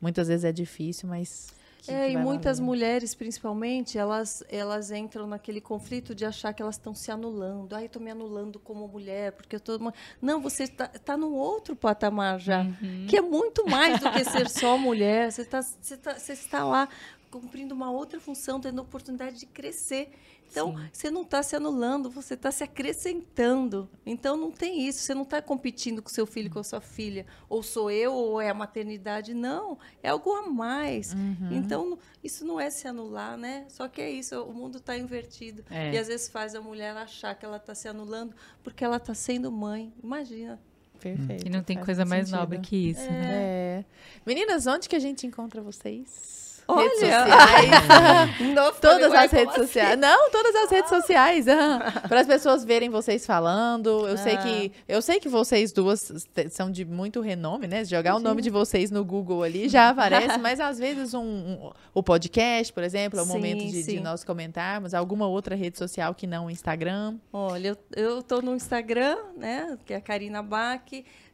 muitas vezes é difícil, mas é, e muitas valer. mulheres, principalmente, elas, elas entram naquele conflito de achar que elas estão se anulando. Ai, estou me anulando como mulher, porque eu estou. Tô... Não, você está tá num outro patamar já, uhum. que é muito mais do que ser só mulher. Você, tá, você, tá, você está lá cumprindo uma outra função, tendo a oportunidade de crescer. Então, Sim. você não está se anulando, você está se acrescentando. Então, não tem isso. Você não está competindo com seu filho, com a sua filha. Ou sou eu, ou é a maternidade. Não, é algo a mais. Uhum. Então, isso não é se anular, né? Só que é isso, o mundo está invertido. É. E às vezes faz a mulher achar que ela está se anulando porque ela está sendo mãe. Imagina. Perfeito. E não tem coisa mais sentido. nobre que isso, é. né? É. Meninas, onde que a gente encontra vocês? Olha! redes sociais. Novo, todas as redes sociais. Não, todas as redes sociais. Para as pessoas verem vocês falando. Eu sei Ah. que eu sei que vocês duas são de muito renome, né? Se jogar o Sim. nome de vocês no Google ali já aparece, mas às vezes um, um- o podcast, por exemplo, é o Sim, momento de, de nós comentarmos alguma outra rede social que não o Instagram. Olha, eu, eu tô no Instagram, né, que é a Karina Bach.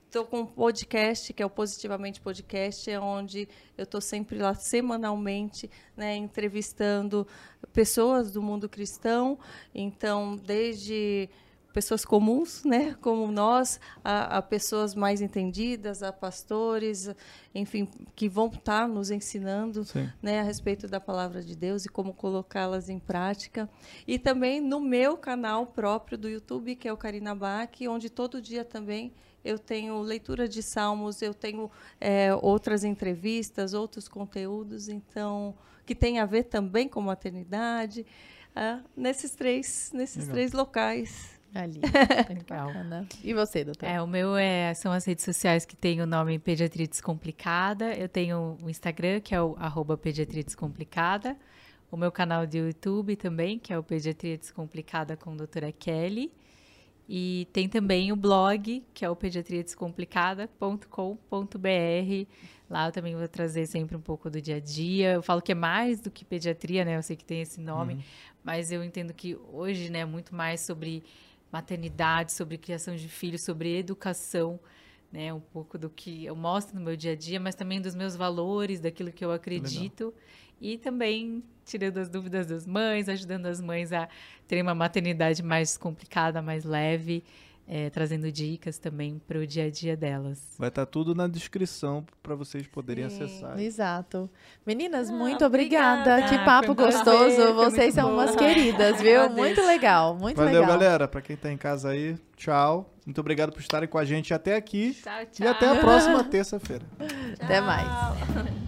Estou com um podcast, que é o Positivamente Podcast, é onde eu estou sempre lá semanalmente, né, entrevistando pessoas do mundo cristão. Então, desde pessoas comuns, né, como nós, a, a pessoas mais entendidas, a pastores, enfim, que vão estar nos ensinando Sim. né, a respeito da palavra de Deus e como colocá-las em prática. E também no meu canal próprio do YouTube, que é o Karina Bach, onde todo dia também eu tenho leitura de salmos, eu tenho é, outras entrevistas, outros conteúdos, então que tem a ver também com maternidade, ah, nesses três, nesses Legal. três locais. Ali. Legal. E você, doutora? É, o meu é, são as redes sociais que tem o nome Pediatria Descomplicada. Eu tenho o Instagram, que é o arroba Pediatria Descomplicada. O meu canal de YouTube também, que é o Pediatria Descomplicada com a doutora Kelly. E tem também o blog, que é o pediatriadescomplicada.com.br. Lá eu também vou trazer sempre um pouco do dia a dia. Eu falo que é mais do que pediatria, né? Eu sei que tem esse nome, mas eu entendo que hoje, né, é muito mais sobre maternidade, sobre criação de filhos, sobre educação, né? Um pouco do que eu mostro no meu dia a dia, mas também dos meus valores, daquilo que eu acredito. E também tirando as dúvidas das mães, ajudando as mães a terem uma maternidade mais complicada, mais leve, eh, trazendo dicas também para o dia a dia delas. Vai estar tudo na descrição para vocês poderem Sim. acessar. Exato. Meninas, Ah, muito obrigada. obrigada. Que papo Foi prazer, gostoso. foi Vocês são bom. umas queridas, viu? Muito legal, muito Valeu, legal. galera. Para quem tá em casa aí, tchau. Muito obrigado por estarem com a gente até aqui. Tchau, E até a próxima terça-feira. Até mais. Tchau.